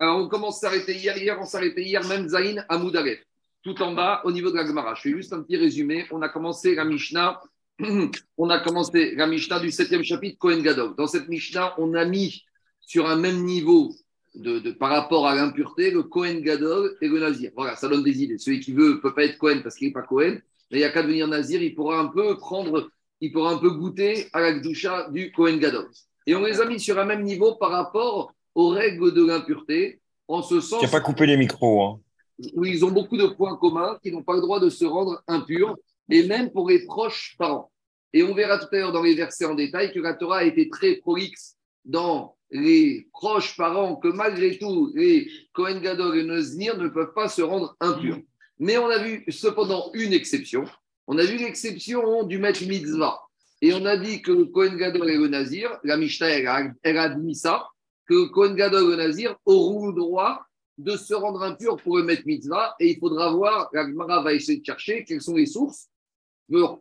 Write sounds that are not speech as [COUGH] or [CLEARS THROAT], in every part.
Alors, on commence à s'arrêter hier. Hier, on s'arrêtait hier, même Zain à Moudaref, tout en bas, au niveau de la Gemara. Je fais juste un petit résumé. On a commencé la Mishnah. [CLEARS THROAT] On a commencé la Mishnah du 7e chapitre, Kohen Gadol. Dans cette Mishnah, on a mis sur un même niveau de, par rapport à l'impureté le Kohen Gadol et le Nazir. Voilà, ça donne des idées. Celui qui veut ne peut pas être Kohen parce qu'il n'est pas Kohen, mais il n'y a qu'à devenir Nazir, il pourra un peu prendre, il pourra un peu goûter à la Gdusha du Kohen Gadol. Et on les a mis sur un même niveau par rapport aux règles de l'impureté, en ce sens. Tu n'as pas coupé les micros. Hein. Où ils ont beaucoup de points communs, qui n'ont pas le droit de se rendre impurs, et même pour les proches parents. Et on verra tout à l'heure dans les versets en détail que la Torah a été très prolixe dans les proches parents, que malgré tout, les Kohen Gadol et Noznir ne peuvent pas se rendre impurs. Mais on a vu cependant une exception. On a vu l'exception du maître mitzvah. Et on a dit que le Kohen Gadol et le Nazir, la Mishnah, elle a, elle a admis ça, que Kohen Gadol Nazir auront le droit de se rendre impurs pour le maître mitzvah. Et il faudra voir, la va essayer de chercher quelles sont les sources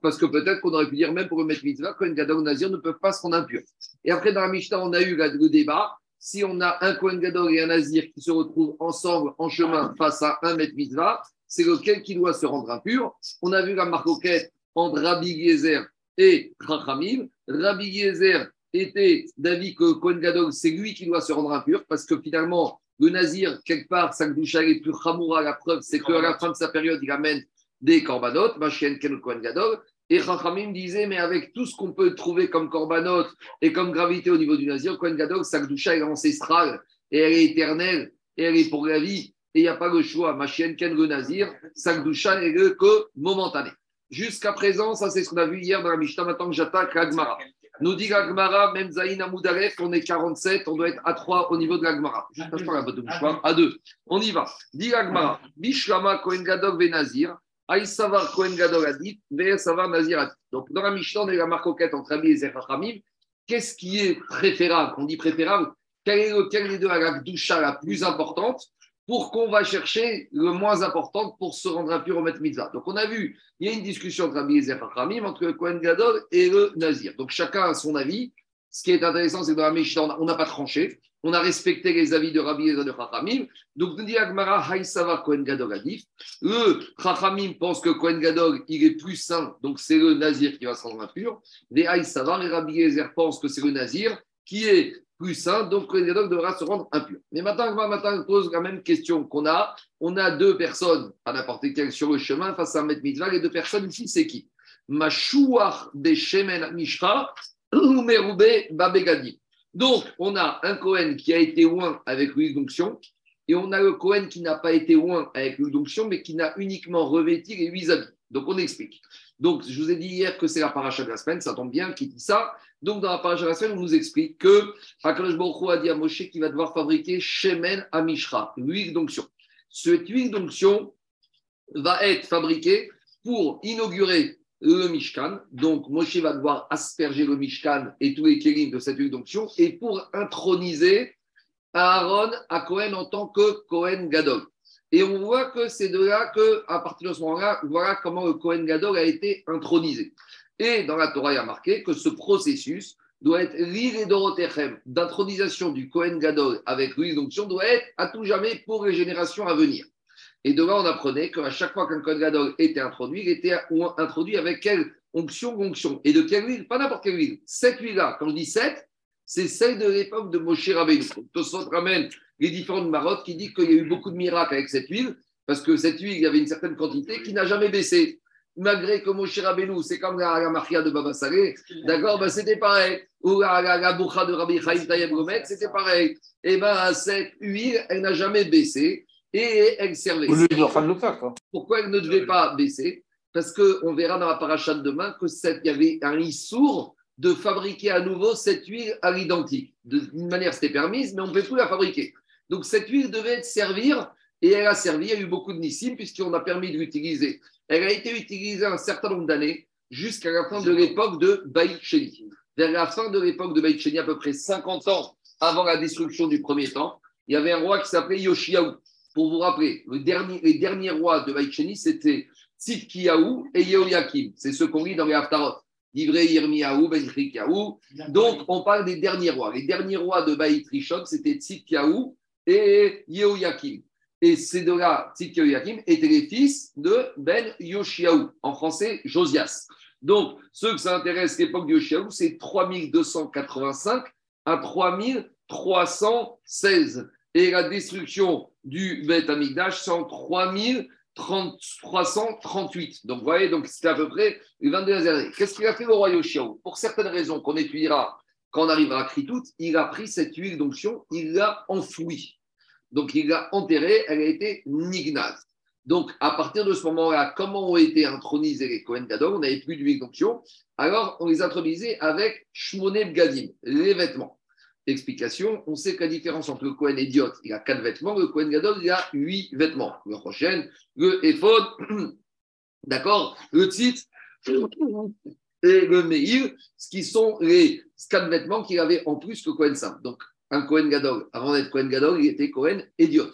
parce que peut-être qu'on aurait pu dire même pour le mettre mitzvah, Kohen Gadol ou Nazir ne peuvent pas se rendre impurs. Et après, dans la Mishnah, on a eu le débat. Si on a un Kohen Gadol et un Nazir qui se retrouvent ensemble en chemin face à un maître mitzvah, c'est lequel qui doit se rendre impur? On a vu la marcoquette entre Rabbi Yezer et Rachamim. Rabbi Yezer était d'avis que Kohen Gadol, c'est lui qui doit se rendre impur parce que finalement, le Nazir, quelque part, sa est plus chamoura. La preuve, c'est qu'à la fin de sa période, il amène des korbanot, Machien Ken Kohen Gadol. Et Chachamim disait, mais avec tout ce qu'on peut trouver comme korbanot et comme gravité au niveau du Nazir, Kohen Gadol, sa est ancestrale et elle est éternelle et elle est pour la vie. Et il n'y a pas le choix. Machien Ken le Nazir, sa est que momentané. Jusqu'à présent, ça c'est ce qu'on a vu hier dans la Mishnah, maintenant que j'attaque l'Agmara. Nous dit l'Agmara, même Zaïn Amoudaref, on est 47, on doit être à 3 au niveau de l'Agmara. Je ne pas la de à 2. On y va. Dit l'Agmara, Bishlama Kohen Gadol Benazir. Aïsavar Kohen Gadol Adit, Savar Nazir Donc, dans la Mishnah, on a la marcoquette entre Rabbi et Zerachamim. Qu'est-ce qui est préférable? On dit préférable. Quel est lequel des deux a la doucha la plus importante? Pour qu'on va chercher le moins important pour se rendre impur au Maître. Donc, on a vu, il y a une discussion entre Rabbi et Zerachamim, entre le Kohen Gadol et le Nazir. Donc, chacun a son avis. Ce qui est intéressant, c'est que dans la Mishnah, on n'a pas tranché. On a respecté les avis de Rabbi et de Chachamim. Donc, nous dit Agmara, Haïsava Kohen Gadol Adif. Le Chachamim pense que Kohen Gadol, il est plus saint, donc c'est le Nazir qui va se rendre impur. Les Haïsava, et Rabbi Ezer pensent que c'est le Nazir qui est plus saint, donc Kohen Gadol devra se rendre impur. Mais maintenant, maintenant, pose la même question qu'on a. On a deux personnes, à n'importe quel sur le chemin, face à Met Mitzvah. Les deux personnes ici, c'est qui? Mashouar de Shemen Mishra donc, on a un Cohen qui a été loin avec l'huile d'onction, et on a le Cohen qui n'a pas été loin avec l'huile d'onction, mais qui n'a uniquement revêti les huit habits. Donc, on explique. Donc, je vous ai dit hier que c'est la paracha de la semaine, ça tombe bien, qui dit ça. Donc, dans la paracha de la semaine, on nous explique que Akadosh Baruch a dit à Moshe qu'il va devoir fabriquer Shemen Amishra, l'huile d'onction. Cette huile d'onction va être fabriquée pour inaugurer le Mishkan. Donc, Moshe va devoir asperger le Mishkan et tous les kélim de cette huile d'onction et pour introniser Aaron à Cohen en tant que Cohen Gadol. Et on voit que c'est de là que, à partir de ce moment-là, voilà comment le Cohen Gadol a été intronisé. Et dans la Torah, il y a marqué que ce processus doit être l'île Dorotechem d'intronisation du Cohen Gadol avec l'huile d'onction doit être à tout jamais pour les générations à venir. Et de là, on apprenait qu'à chaque fois qu'un Kohen Gadol était introduit, il était introduit avec quelle onction, onction. Et de quelle huile Pas n'importe quelle huile. Cette huile-là, quand je dis sept, c'est celle de l'époque de Moshe Rabbeinu. Tosot ramène les différentes marottes qui disent qu'il y a eu beaucoup de miracles avec cette huile, parce que cette huile, il y avait une certaine quantité qui n'a jamais baissé. Malgré que Moshe Rabbeinu, c'est comme la, la de Baba Salé, d'accord, ben c'était pareil. Ou la, la, de Rabbi Chaim Tayeb c'était pareil. Et eh bien, cette huile, elle n'a jamais baissé et elle servait. Pourquoi elle ne devait pas baisser? Parce qu'on verra dans la paracha de demain qu'il y avait un issour de fabriquer à nouveau cette huile à l'identique. D'une manière, c'était permise, mais on ne peut plus la fabriquer. Donc cette huile devait servir, et elle a servi, il y a eu beaucoup de nissim, puisqu'on a permis de l'utiliser. Elle a été utilisée un certain nombre d'années, jusqu'à la fin de l'époque de Baït Vers la fin de l'époque de Baït à peu près 50 ans avant la destruction du premier temps, il y avait un roi qui s'appelait Yoshiaou. Pour vous rappeler, le dernier, les derniers rois de Baïcheni, c'était Tzidkiyahu et Yehoyakim. C'est ceux qu'on lit dans les Haftarot. Ben Donc, on parle des derniers rois. Les derniers rois de Baït Rishon, c'était Tzidkiyahu et Yehoyakim. Et ces deux-là, Tzidkiyahu et Yehoyakim, étaient les fils de Ben Yoshiaou, en français Josias. Donc, ceux que ça intéresse, l'époque de Yoshiaou, c'est 3285 à 3316. Et la destruction du Beth Amigdash, c'est en 3338. Donc, vous voyez, donc c'était à peu près les 22 années. Qu'est-ce qu'il a fait le roi Yoshiaou Pour certaines raisons qu'on étudiera quand on arrivera à Kritout, il a pris cette huile d'onction, il l'a enfouie. Donc, il l'a enterrée, elle a été nignaz. Donc, à partir de ce moment-là, comment ont été intronisés les Kohen Gadol? On n'avait plus d'huile d'onction. Alors, on les a intronisés avec Shmoné Gadim, les vêtements. Explication on sait que la différence entre le Kohen idiot, il a quatre vêtements, le Kohen Gadol, il a huit vêtements. Le prochain, le Ephod, [CLEARS THROAT] d'accord, le Tzit [CLEARS THROAT] et le Meir, ce qui sont les quatre vêtements qu'il avait en plus que Kohen Sam. Donc, un Kohen Gadol, avant d'être Kohen Gadol, il était Kohen idiot.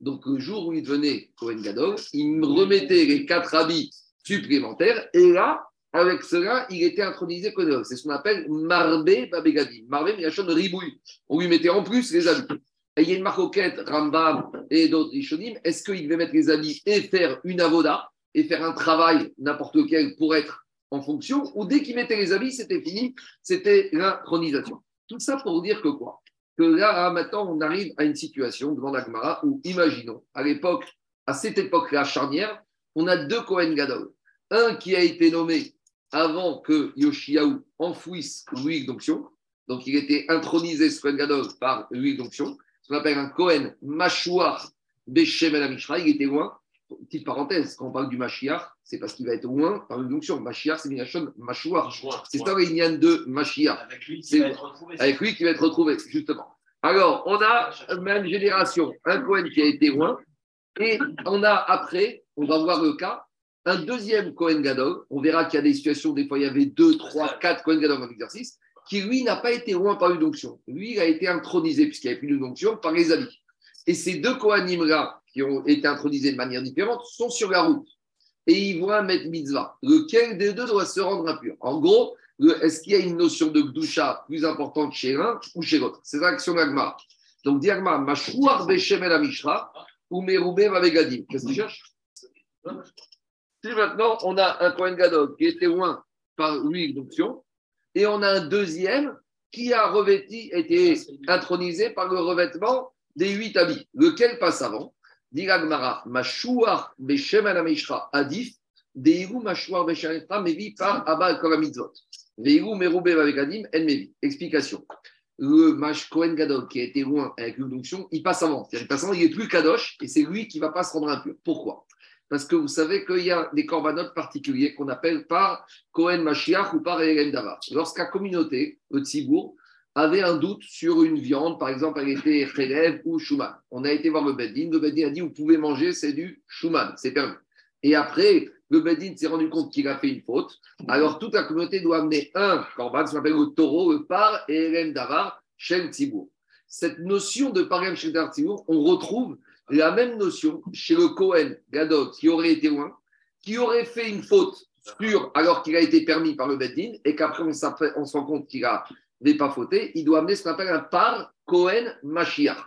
Donc, le jour où il devenait Kohen Gadol, il me remettait les quatre habits supplémentaires et là, avec cela, il était intronisé C'est ce qu'on appelle Marbé Babegadi. Marbé, de ribouille. On lui mettait en plus les habits. Et il y a une marcoquette, Rambam et d'autres Rishonim. Est-ce qu'il devait mettre les habits et faire une avoda et faire un travail, n'importe lequel, pour être en fonction Ou dès qu'il mettait les habits, c'était fini, c'était l'intronisation. Tout ça pour dire que quoi? Que là, maintenant, on arrive à une situation devant l'Agmara où, imaginons, à l'époque, à cette époque-là charnière, on a deux Kohen Gadol. Un qui a été nommé avant que Yoshiaou enfouisse l'huile d'onction. Donc, il était intronisé, ce Kohen Gadol, par l'huile d'onction. Ce qu'on appelle un Kohen Mashouar Beshem El Il était loin. Petite parenthèse, quand on parle du Mashiach, c'est parce qu'il va être loin par une onction. Mashiach, c'est Minachon Mashouar. C'est ça l'Inyan de Mashiach. Avec lui qui va être retrouvé. Avec lui qui va être retrouvé, justement. Alors, on a même génération, un Kohen qui a été loin, et on a après, on va voir le cas, un deuxième Cohen Gadol, on verra qu'il y a des situations, des fois il y avait deux, trois, quatre Cohen Gadol en exercice, qui lui n'a pas été loin par une onction. Lui, a été intronisé, puisqu'il avait plus d'onction, par les amis. Et ces deux Kohanim-là, qui ont été intronisés de manière différente, sont sur la route. Et ils vont mettre mitzvah. Lequel des deux doit se rendre impur? En gros, est-ce qu'il y a une notion de Gdusha plus importante chez l'un ou chez l'autre? C'est l'action d'Agmar. Donc, Diagma, Mashouar Beshem El Amishra, ou Meroube Vavegadim. Qu'est-ce que tu cherches? Si maintenant on a un Kohen Gadol qui était loin par l'huile d'onction, et on a un deuxième qui a revêti, été intronisé par le revêtement des huit habits. Lequel passe avant? Diragmara, Mashouar Beshem Adif, Deiru Mashouar Beshem Mevi par Abba Koramitzvot. Merube Vavegadim En Mevi. Explication. Le Mash Kohen Gadol qui a été loin avec l'huile d'onction, il passe avant. Il passe avant, il n'est plus Kadosh et c'est lui qui ne va pas se rendre impur. Pourquoi? Parce que vous savez qu'il y a des corbanotes particuliers qu'on appelle par Cohen Mashiach ou par Eren Davar. Lorsqu'à communauté, le Tzibour, avait un doute sur une viande, par exemple, elle était Khelev ou Shuman. On a été voir le Beddin, le Beddin a dit, vous pouvez manger, c'est du Shuman, c'est permis. Et après, le Beddin s'est rendu compte qu'il a fait une faute. Alors, toute la communauté doit amener un corban, ce qu'on appelle le taureau, le par et Eren Davar, chez le Cette notion de parem chez le on retrouve la même notion chez le Cohen Gadol qui aurait été loin, qui aurait fait une faute sur, alors qu'il a été permis par le Beddin, et qu'après on, on, se rend compte qu'il n'avait pas fauté, il doit amener ce qu'on appelle un par Cohen Mashiach.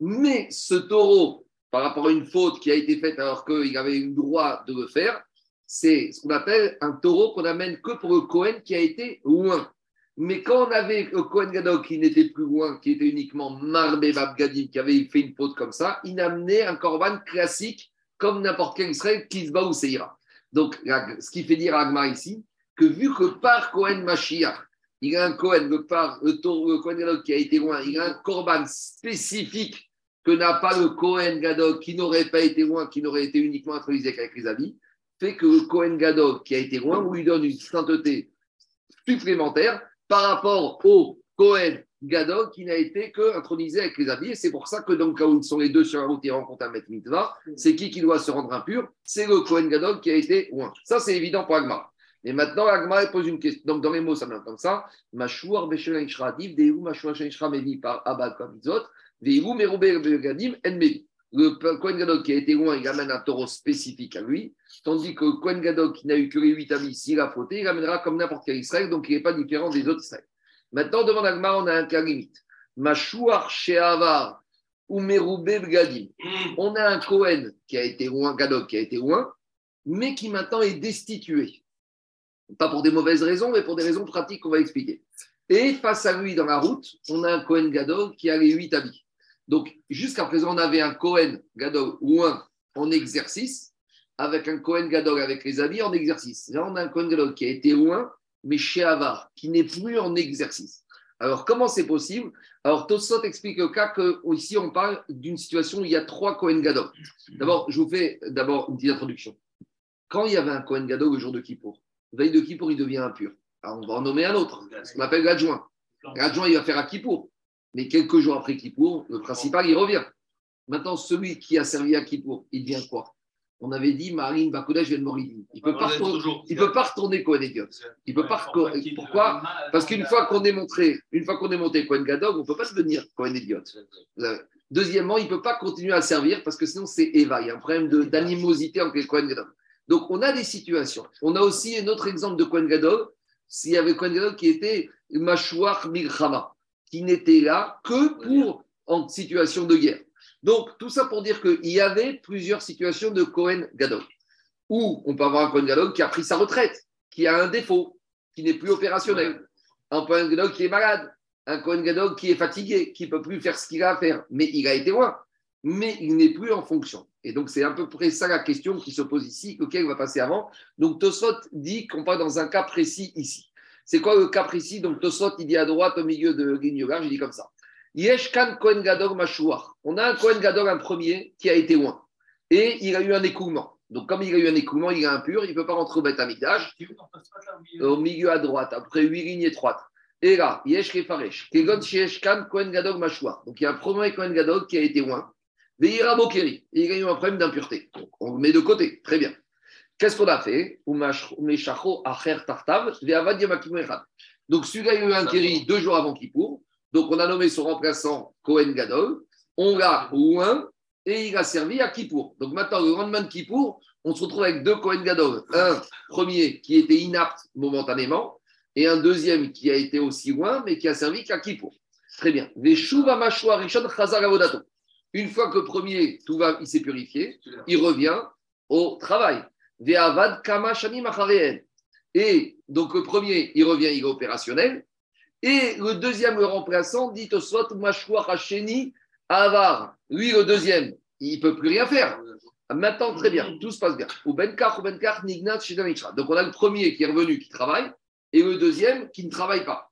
Mais ce taureau, par rapport à une faute qui a été faite alors qu'il avait eu le droit de le faire, c'est ce qu'on appelle un taureau qu'on amène que pour le Cohen qui a été loin. Mais quand on avait le Kohen qui n'était plus loin, qui était uniquement Marbé Babgadim, qui avait fait une faute comme ça, il amenait un korban classique comme n'importe quel Israël bat ou ira. Donc, ce qui fait dire à Agma ici, que vu que par Kohen Mashiach, il a un Kohen, par, le, Kohen qui a été loin, il a un korban spécifique que n'a pas le Kohen Gadol qui n'aurait pas été loin, qui n'aurait été uniquement introduit avec les amis, fait que le Kohen qui a été loin, on lui donne une sainteté supplémentaire par rapport au Cohen Gadol qui n'a été que intronisé avec les habits. Et c'est pour ça que donc, quand ils sont les deux sur la route, ils rencontrent un maître mitzvah. C'est qui qui doit se rendre impur? C'est le Cohen Gadol qui a été loin. Ça, c'est évident pour Agmar. Et maintenant, Agmar pose une question. Donc, dans les mots, ça vient comme ça. Mashouar Beshel Div, Dehu Mashouar Shra Mevi par Abad Kamizot, Dehu Merubé Begadim En Mevi. Le Kohen Gadol qui a été loin, il amène un taureau spécifique à lui, tandis que le Kohen Gadol qui n'a eu que les huit amis, s'il a fauté, il amènera comme n'importe quel Israël, donc il n'est pas différent des autres Israël. Maintenant, devant Agmar, on a un cas limite. Mashouar Sheavar ou Bgadim. On a un Cohen qui a été loin, Gadog qui a été loin, mais qui maintenant est destitué. Pas pour des mauvaises raisons, mais pour des raisons pratiques qu'on va expliquer. Et face à lui, dans la route, on a un Cohen Gadog qui a les huit habits. Donc, jusqu'à présent, on avait un Cohen Gadog loin en exercice, avec un Cohen Gadog avec les habits en exercice. Là, on a un Cohen Gadog qui a été loin, mais chez Avar, qui n'est plus en exercice. Alors, comment c'est possible? Alors, Tosot explique le cas que ici, on parle d'une situation où il y a trois Cohen Gadog. D'abord, je vous fais d'abord une petite introduction. Quand il y avait un Cohen Gadog le jour de Kippour, veille de Kippour, il devient impur. Alors, on va en nommer un autre, ce qu'on appelle. L'adjoint, il va faire à Kippour. Mais quelques jours après Kippour, le principal, il revient. Maintenant, celui qui a servi à Kippour, il devient quoi? On avait dit Marine Bakodesh vient de Il ne peut, pas retourner, il peut pas retourner Cohen Idiot. Il peut pas. Pourquoi Parce qu'une fois qu'on est montré, une fois qu'on est monté Cohen Gadog, on ne peut pas devenir Cohen Idiot. Deuxièmement, il ne peut pas continuer à servir parce que sinon c'est Eva. Il y a un problème d'animosité entre les Cohen Gadog. Donc on a des situations. On a aussi un autre exemple de Cohen Gadog. S'il y avait Cohen Gadog qui était Mashouar Milchama, qui n'était là que pour en situation de guerre. Donc, tout ça pour dire qu'il y avait plusieurs situations de Cohen Gadol. Où on peut avoir un Cohen Gadol qui a pris sa retraite, qui a un défaut, qui n'est plus opérationnel. Un Cohen Gadol qui est malade. Un Cohen Gadol qui est fatigué, qui ne peut plus faire ce qu'il a à faire. Mais il a été loin. Mais il n'est plus en fonction. Et donc, c'est à peu près ça la question qui se pose ici, auquel on va passer avant. Donc, Tosot dit qu'on parle dans un cas précis ici. C'est quoi le cas précis? Donc, Tosot, il dit à droite, au milieu de Guignogar, je dis comme ça. Yeshkan Kohen Gadol On a un Kohen Gadol, un premier, qui a été loin. Et il a eu un écoulement. Donc, comme il a eu un écoulement, il est impur, il ne peut pas rentrer au Beth Au milieu? À droite, après huit lignes étroites. Et là, Yesh Kefaresh. Kegon Yeshkan Kohen Gadol Donc, il y a un premier Kohen Gadol qui a été loin. Veira Bokeri. il a eu un problème d'impureté. Donc, on le met de côté. Très bien. Qu'est-ce qu'on a fait Donc, celui-là, a eu un kéri deux jours avant Kippour. Donc, on a nommé son remplaçant Cohen Gadol. On l'a loin et il a servi à Kippour. Donc, maintenant, le lendemain de Kippour, on se retrouve avec deux Cohen Gadol. Un premier qui était inapte momentanément et un deuxième qui a été aussi loin mais qui a servi qu'à Kippour. Très bien. Une fois que le premier, tout va, il s'est purifié, il revient au travail. Et donc le premier, il revient, il est opérationnel. Et le deuxième le remplaçant dit Swat Mashwa Hacheni Avar. Lui, le deuxième, il ne peut plus rien faire. Maintenant, très bien, tout se passe bien. Ou Benkar, ou Benkar, Donc, on a le premier qui est revenu, qui travaille, et le deuxième qui ne travaille pas.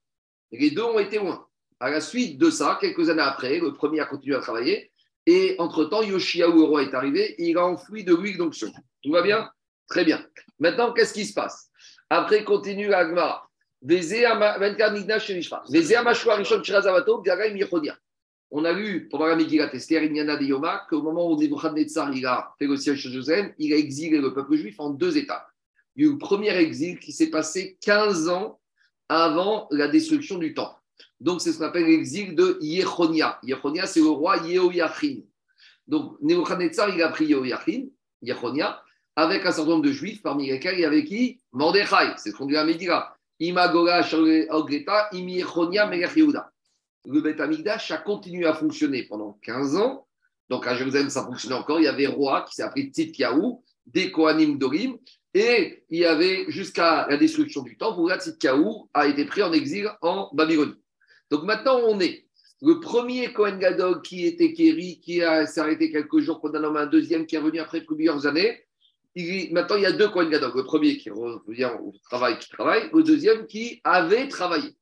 les deux ont été loin. À la suite de ça, quelques années après, le premier a continué à travailler, et entre-temps, Yoshiaou, roi, est arrivé, et il a enfoui de l'huile d'onction. Tout va bien? Très bien. Maintenant, qu'est-ce qui se passe? Après, continue l'Agmara. On a lu pendant la Megillat Esther, Inyana de Yoma, qu'au moment où Nebuchadnezzar il a fait le siège de Jérusalem, il a exilé le peuple juif en deux étapes. Il y a eu le premier exil qui s'est passé 15 ans avant la destruction du temple. Donc, c'est ce qu'on appelle l'exil de Yechonia. Yechonia, c'est le roi Yehoiachin. Donc, Nebuchadnezzar, il a pris Yehoiachin, Yechonia, avec un certain nombre de juifs, parmi lesquels il y avait qui? Mordechai, c'est ce qu'on dit à Megillah. Le Beth Amikdash a continué à fonctionner pendant 15 ans. Donc à Jérusalem, ça fonctionnait encore. Il y avait roi qui s'est appelé Tzidkiaou, des Kohanim Dorim, et il y avait jusqu'à la destruction du temple où Tzidkiaou a été pris en exil en Babylonie. Donc maintenant, on est le premier Kohen Gadog qui était Kéri, qui s'est arrêté quelques jours, nommé un deuxième qui est revenu après plusieurs années maintenant, il y a deux Kohen Gadol. Le premier qui revient au travail, qui travaille. Le deuxième qui avait travaillé.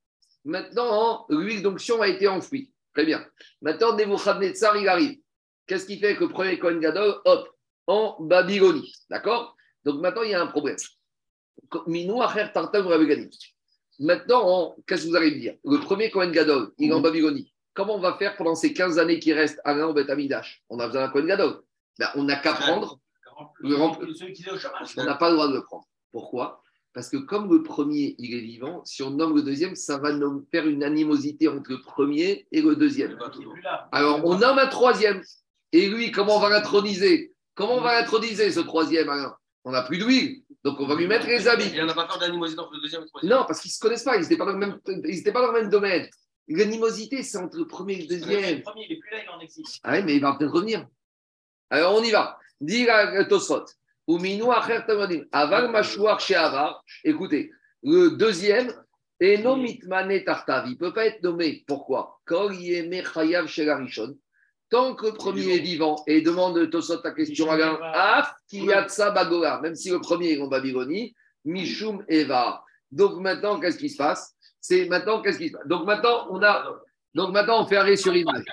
Maintenant, l'huile d'onction a été enfouie. Très bien. Maintenant, Nebuchadnezzar, il arrive. Qu'est-ce qui fait que le premier Kohen Gadol, hop, en Babylonie. D'accord? Donc maintenant, il y a un problème. Maintenant, qu'est-ce que vous allez me dire? Le premier Kohen Gadol, il est en Babylonie. Comment on va faire pendant ces 15 années qui restent à l'an Beth Amidash On a besoin d'un Kohen Gadol. Ben, on n'a qu'à prendre on n'a pas le droit de le prendre. Pourquoi? Parce que comme le premier, il est vivant, si on nomme le deuxième, ça va faire une animosité entre le premier et le deuxième. Alors, on nomme un troisième. Et lui, comment on va l'introniser? Comment on va l'introniser, ce troisième On n'a plus d'huile. Donc, on va lui mettre les habits. Il n'y en a pas d'animosité entre le deuxième et le troisième Non, parce qu'ils ne se connaissent pas. Ils n'étaient pas, dans le même, pas dans le même domaine. L'animosité, c'est entre le premier et le deuxième. Le premier, il est plus là, il en existe. Ah oui, mais il va peut-être revenir. Alors, on y va. Dis à Tosfot. Ou minou acher tamadim. Avar chez Avar. Écoutez, le deuxième, et non mitmane tartav. Il ne peut pas être nommé. Pourquoi? Kol yeme chayav chez. Tant que le premier est vivant, et demande Tosot ta question à Af kiyatsa bagola, même si le premier est en Babylonie, Mishum Eva. Donc maintenant, qu'est-ce qui se passe? C'est maintenant, qu'est-ce qui se passe? Donc maintenant, on a. Donc maintenant, on fait arrêt sur image.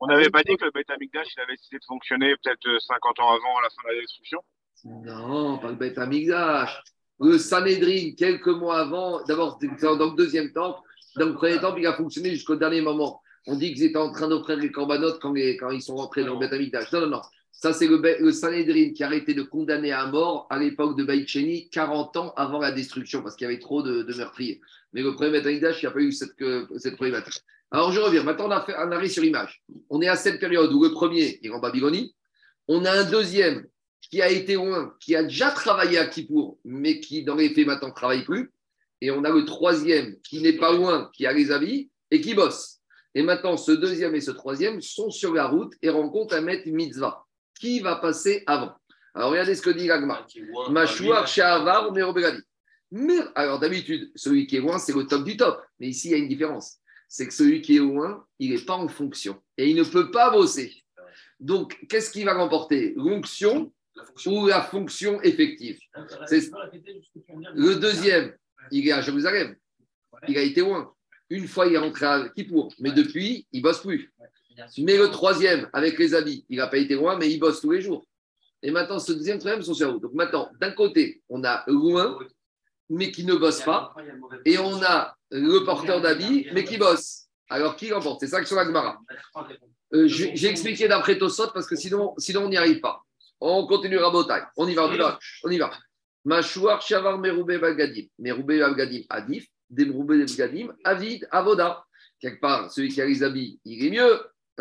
On n'avait pas dit que le Beth Amikdash il avait décidé de fonctionner peut-être 50 ans avant la fin de la destruction? Non, pas le Beth Amikdash. Le Sanhedrin, quelques mois avant, d'abord, dans le deuxième temple, dans le premier temple, il a fonctionné jusqu'au dernier moment on dit qu'ils étaient en train d'offrir les corbanotes quand, quand, ils sont rentrés dans le Beth Amikdash. Non, non, non. Ça, c'est le, le Sanhedrin qui a arrêté de condamner à mort à l'époque de Baïcheni, 40 ans avant la destruction, parce qu'il y avait trop de, de meurtriers. Mais le premier Beth Amikdash, il n'y a pas eu cette, cette problématique. Alors, je reviens. Maintenant, on a fait un arrêt sur image. On est à cette période où le premier est en Babylonie. On a un deuxième qui a été loin, qui a déjà travaillé à Kippour, mais qui, dans les faits, maintenant ne travaille plus. Et on a le troisième qui n'est pas loin, qui a les avis et qui bosse. Et maintenant, ce deuxième et ce troisième sont sur la route et rencontrent un maître mitzvah. Qui va passer avant? Alors, regardez ce que dit l'agma. Mashouar Shahavar Mais Alors, d'habitude, celui qui est loin, c'est le top du top. Mais ici, il y a une différence. C'est que celui qui est loin, il n'est pas en fonction. Et il ne peut pas bosser. Donc, qu'est-ce qui va remporter? L'onction ou la fonction effective? Le deuxième, il est à Jérusalem. Il a été loin. Une fois, il est rentré à Kippour, mais depuis, il bosse plus. Mais le troisième, avec les habits, il n'a pas été loin, mais il bosse tous les jours. Et maintenant, ce deuxième troisième sont sur Donc maintenant, d'un côté, on a loin, mais qui ne bosse pas, et on a le porteur d'habits, mais qui bosse. Alors, qui remporte? C'est ça que sur la Gemara. Euh, J'ai expliqué d'après Tosot, parce que sinon, sinon on n'y arrive pas. On continuera Botaï. On y va, on y va. On y va. Mashouar Shavar Meroube Balgadim. Meroube Balgadim Adif des Gadim, Avid, Avoda. Quelque part, celui qui a les habits, il est mieux.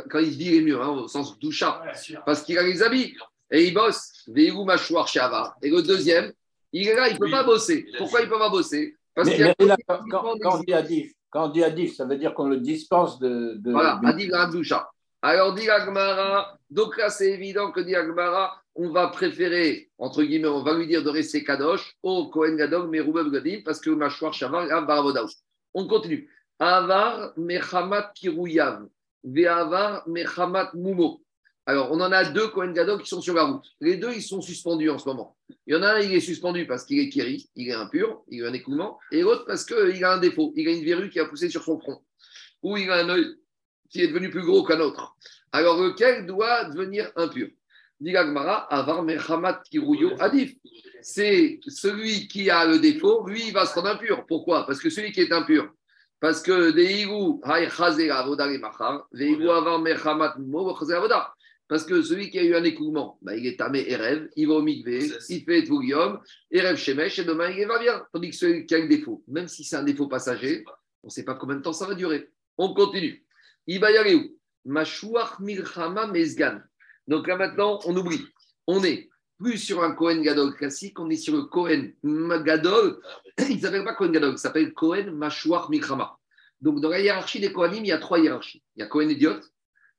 Quand il se dit il est mieux, hein, au sens doucha, parce qu'il a les habits. Et il bosse. Veigou Machouar Shava. Et le deuxième, il est là, il ne peut pas bosser. Pourquoi il ne peut pas bosser? Parce mais, mais là, quand, quand, on dit Adif, quand on dit Adif, ça veut dire qu'on le dispense de. de voilà, Adif Doucha. Alors, dit Agmara, donc là, c'est évident que dit Agmara, on va préférer, entre guillemets, on va lui dire de rester Kadosh au Kohen Gadol, mais Roubav Gadim, parce que Machouar Shavar, Baravodaou. On continue. Avar Mechamat Kirouyav, Ve'avar Mechamat Mumo. Alors, on en a deux Kohen Gadol qui sont sur la route. Les deux, ils sont suspendus en ce moment. Il y en a un, il est suspendu parce qu'il est kiri, il est impur, il a un écoulement, et l'autre parce qu'il a un défaut, il a une verrue qui a poussé sur son front, ou il a un œil qui est devenu plus gros qu'un autre. Alors, lequel doit devenir impur? Adif. C'est celui qui a le défaut, lui, il va se rendre impur. Pourquoi? Parce que celui qui est impur, parce que parce que celui qui a eu un écoulement, bah, il est tamé et rêve, il va au mikvé, il fait Tvougium, et rêve Shemesh, et demain il va bien. Tandis que celui qui a le défaut, même si c'est un défaut passager, on ne sait pas combien de temps ça va durer. On continue. Il va y aller où? Mashouach Milchama Mezgan. Donc là maintenant, on oublie. On est plus sur un Cohen Gadol classique, on est sur le Cohen Gadol. Il ne s'appelle pas Cohen Gadol, il s'appelle Cohen Mashouar Mikrama. Donc dans la hiérarchie des Kohanim, il y a trois hiérarchies. Il y a Cohen Idiot,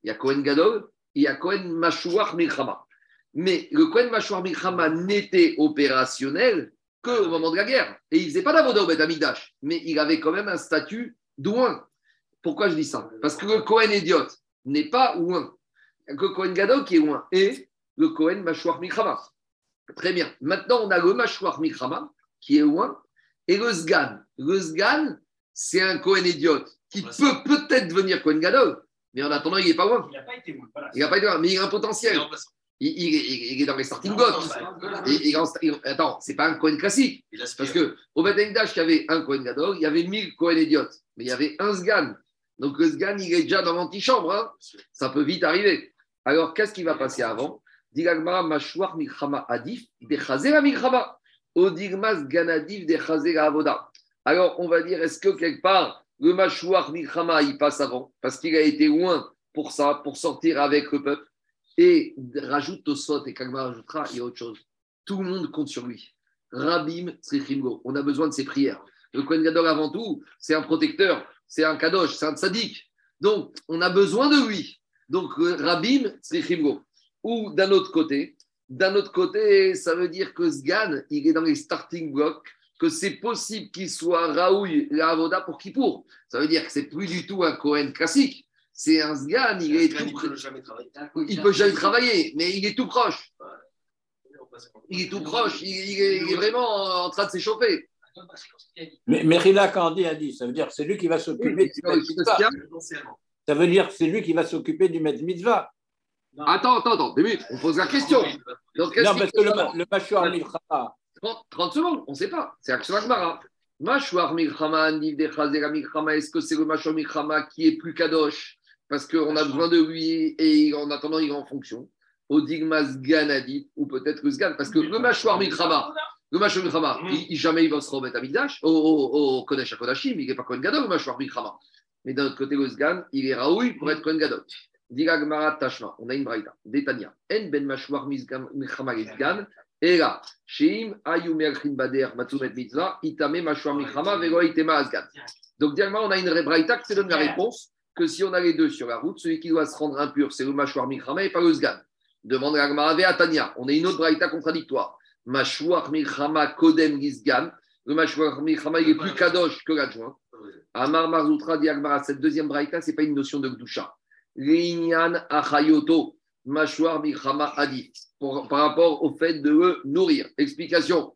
il y a Cohen Gadol, il y a Cohen Mashouar Mikrama. Mais le Cohen Mashouar Mikrama n'était opérationnel qu'au moment de la guerre. Et il ne faisait pas d'avoda au mais il avait quand même un statut douin. Pourquoi je dis ça? Parce que le Cohen Idiot n'est pas ouin le Kohen Gadol qui est loin et le Kohen Mashouar Mikrama. Très bien. Maintenant, on a le Mashouar Mikrama qui est loin et le Sgan. Le Sgan, c'est un Kohen idiote qui peut peut-être devenir Kohen Gadol, mais en attendant, il n'est pas loin. Il n'a pas été loin. Il n'a pas été loin, mais il a un potentiel. Il, est dans les starting blocks. attends, c'est pas un Kohen classique. Parce que au Dash, il y avait un Kohen Gadol, il y avait 1000 Kohen idiotes, mais il y avait un Sgan. Donc le Sgan, il est déjà dans l'antichambre. Hein. Ça peut vite arriver. Alors, qu'est-ce qui va passer avant? Adif, Alors, on va dire, est-ce que quelque part, le Mashouar Milchama, il passe avant Parce qu'il a été loin pour ça, pour sortir avec le peuple. Et rajoute Tosot, et Kagma rajoutera, il y a autre chose. Tout le monde compte sur lui. Rabim On a besoin de ses prières. Le Kohen Gadol, avant tout, c'est un protecteur c'est un kadosh, c'est un tzaddik. Donc, on a besoin de lui. Donc, euh, Rabim, c'est Chimgo. Ou d'un autre côté, d'un autre côté, ça veut dire que Sgan, il est dans les starting blocks, que c'est possible qu'il soit Raoui, Avoda pour Kippour. Ça veut dire que c'est plus du tout un Cohen classique. C'est un Sgan, il est tout Il peut jamais travailler. Il peut jamais travailler, mais il est tout proche. Il est tout proche. Il, il est, il est vraiment en train de s'échauffer. Mais Merila Kandi a dit, ça veut dire que c'est lui qui va s'occuper du Met Mitzvah. Ça veut dire que c'est lui qui va s'occuper du Mitzvah. Attends, attends, attends, minutes, on pose la question. Donc, Non, parce que le, le Milchama, 30, 30 secondes, on ne sait pas. C'est Action Agmara. Dechazera Milchama, est-ce que c'est le Mashouar Milchama qui est plus Kadosh Parce qu'on a besoin de lui et en attendant, il est en fonction. Odigma Sganadi, ou peut-être le Sgan, parce que le Mashouar Milchama, le Mashouar Milchama, il, il- jamais il va se remettre à Mikdash, au, au, au Kodesh il n'est pas Kohen Gadol, le Mashouar Milchama. Mais d'un autre côté, le Sgan, il est Raoui pour être Kohen Gadol. Diga Tashma, on a une braïta. Détania. En ben Mashouar Milchama et Sgan, et là, Sheim Ayu Merchin Bader Matsumet Mitzvah, Itame Mashouar Milchama, Vego Itema Asgan. Donc, directement, on a une braïta qui te donne la réponse que si on a les deux sur la route, celui qui doit se rendre impur, c'est le Mashouar Milchama et pas le Sgan. Demande la Gemara à Tania. On a une autre braïta contradictoire. Mashouar Milchama Kodem Gizgan. Le Mashouar Milchama, il est plus kadosh que l'adjoint. Amar Marzoutra dit cette deuxième braïta, ce n'est pas une notion de Gdusha. L'inyan Achayoto, Mashouar Milchama Adi, pour- par rapport au fait de le nourrir. Explication.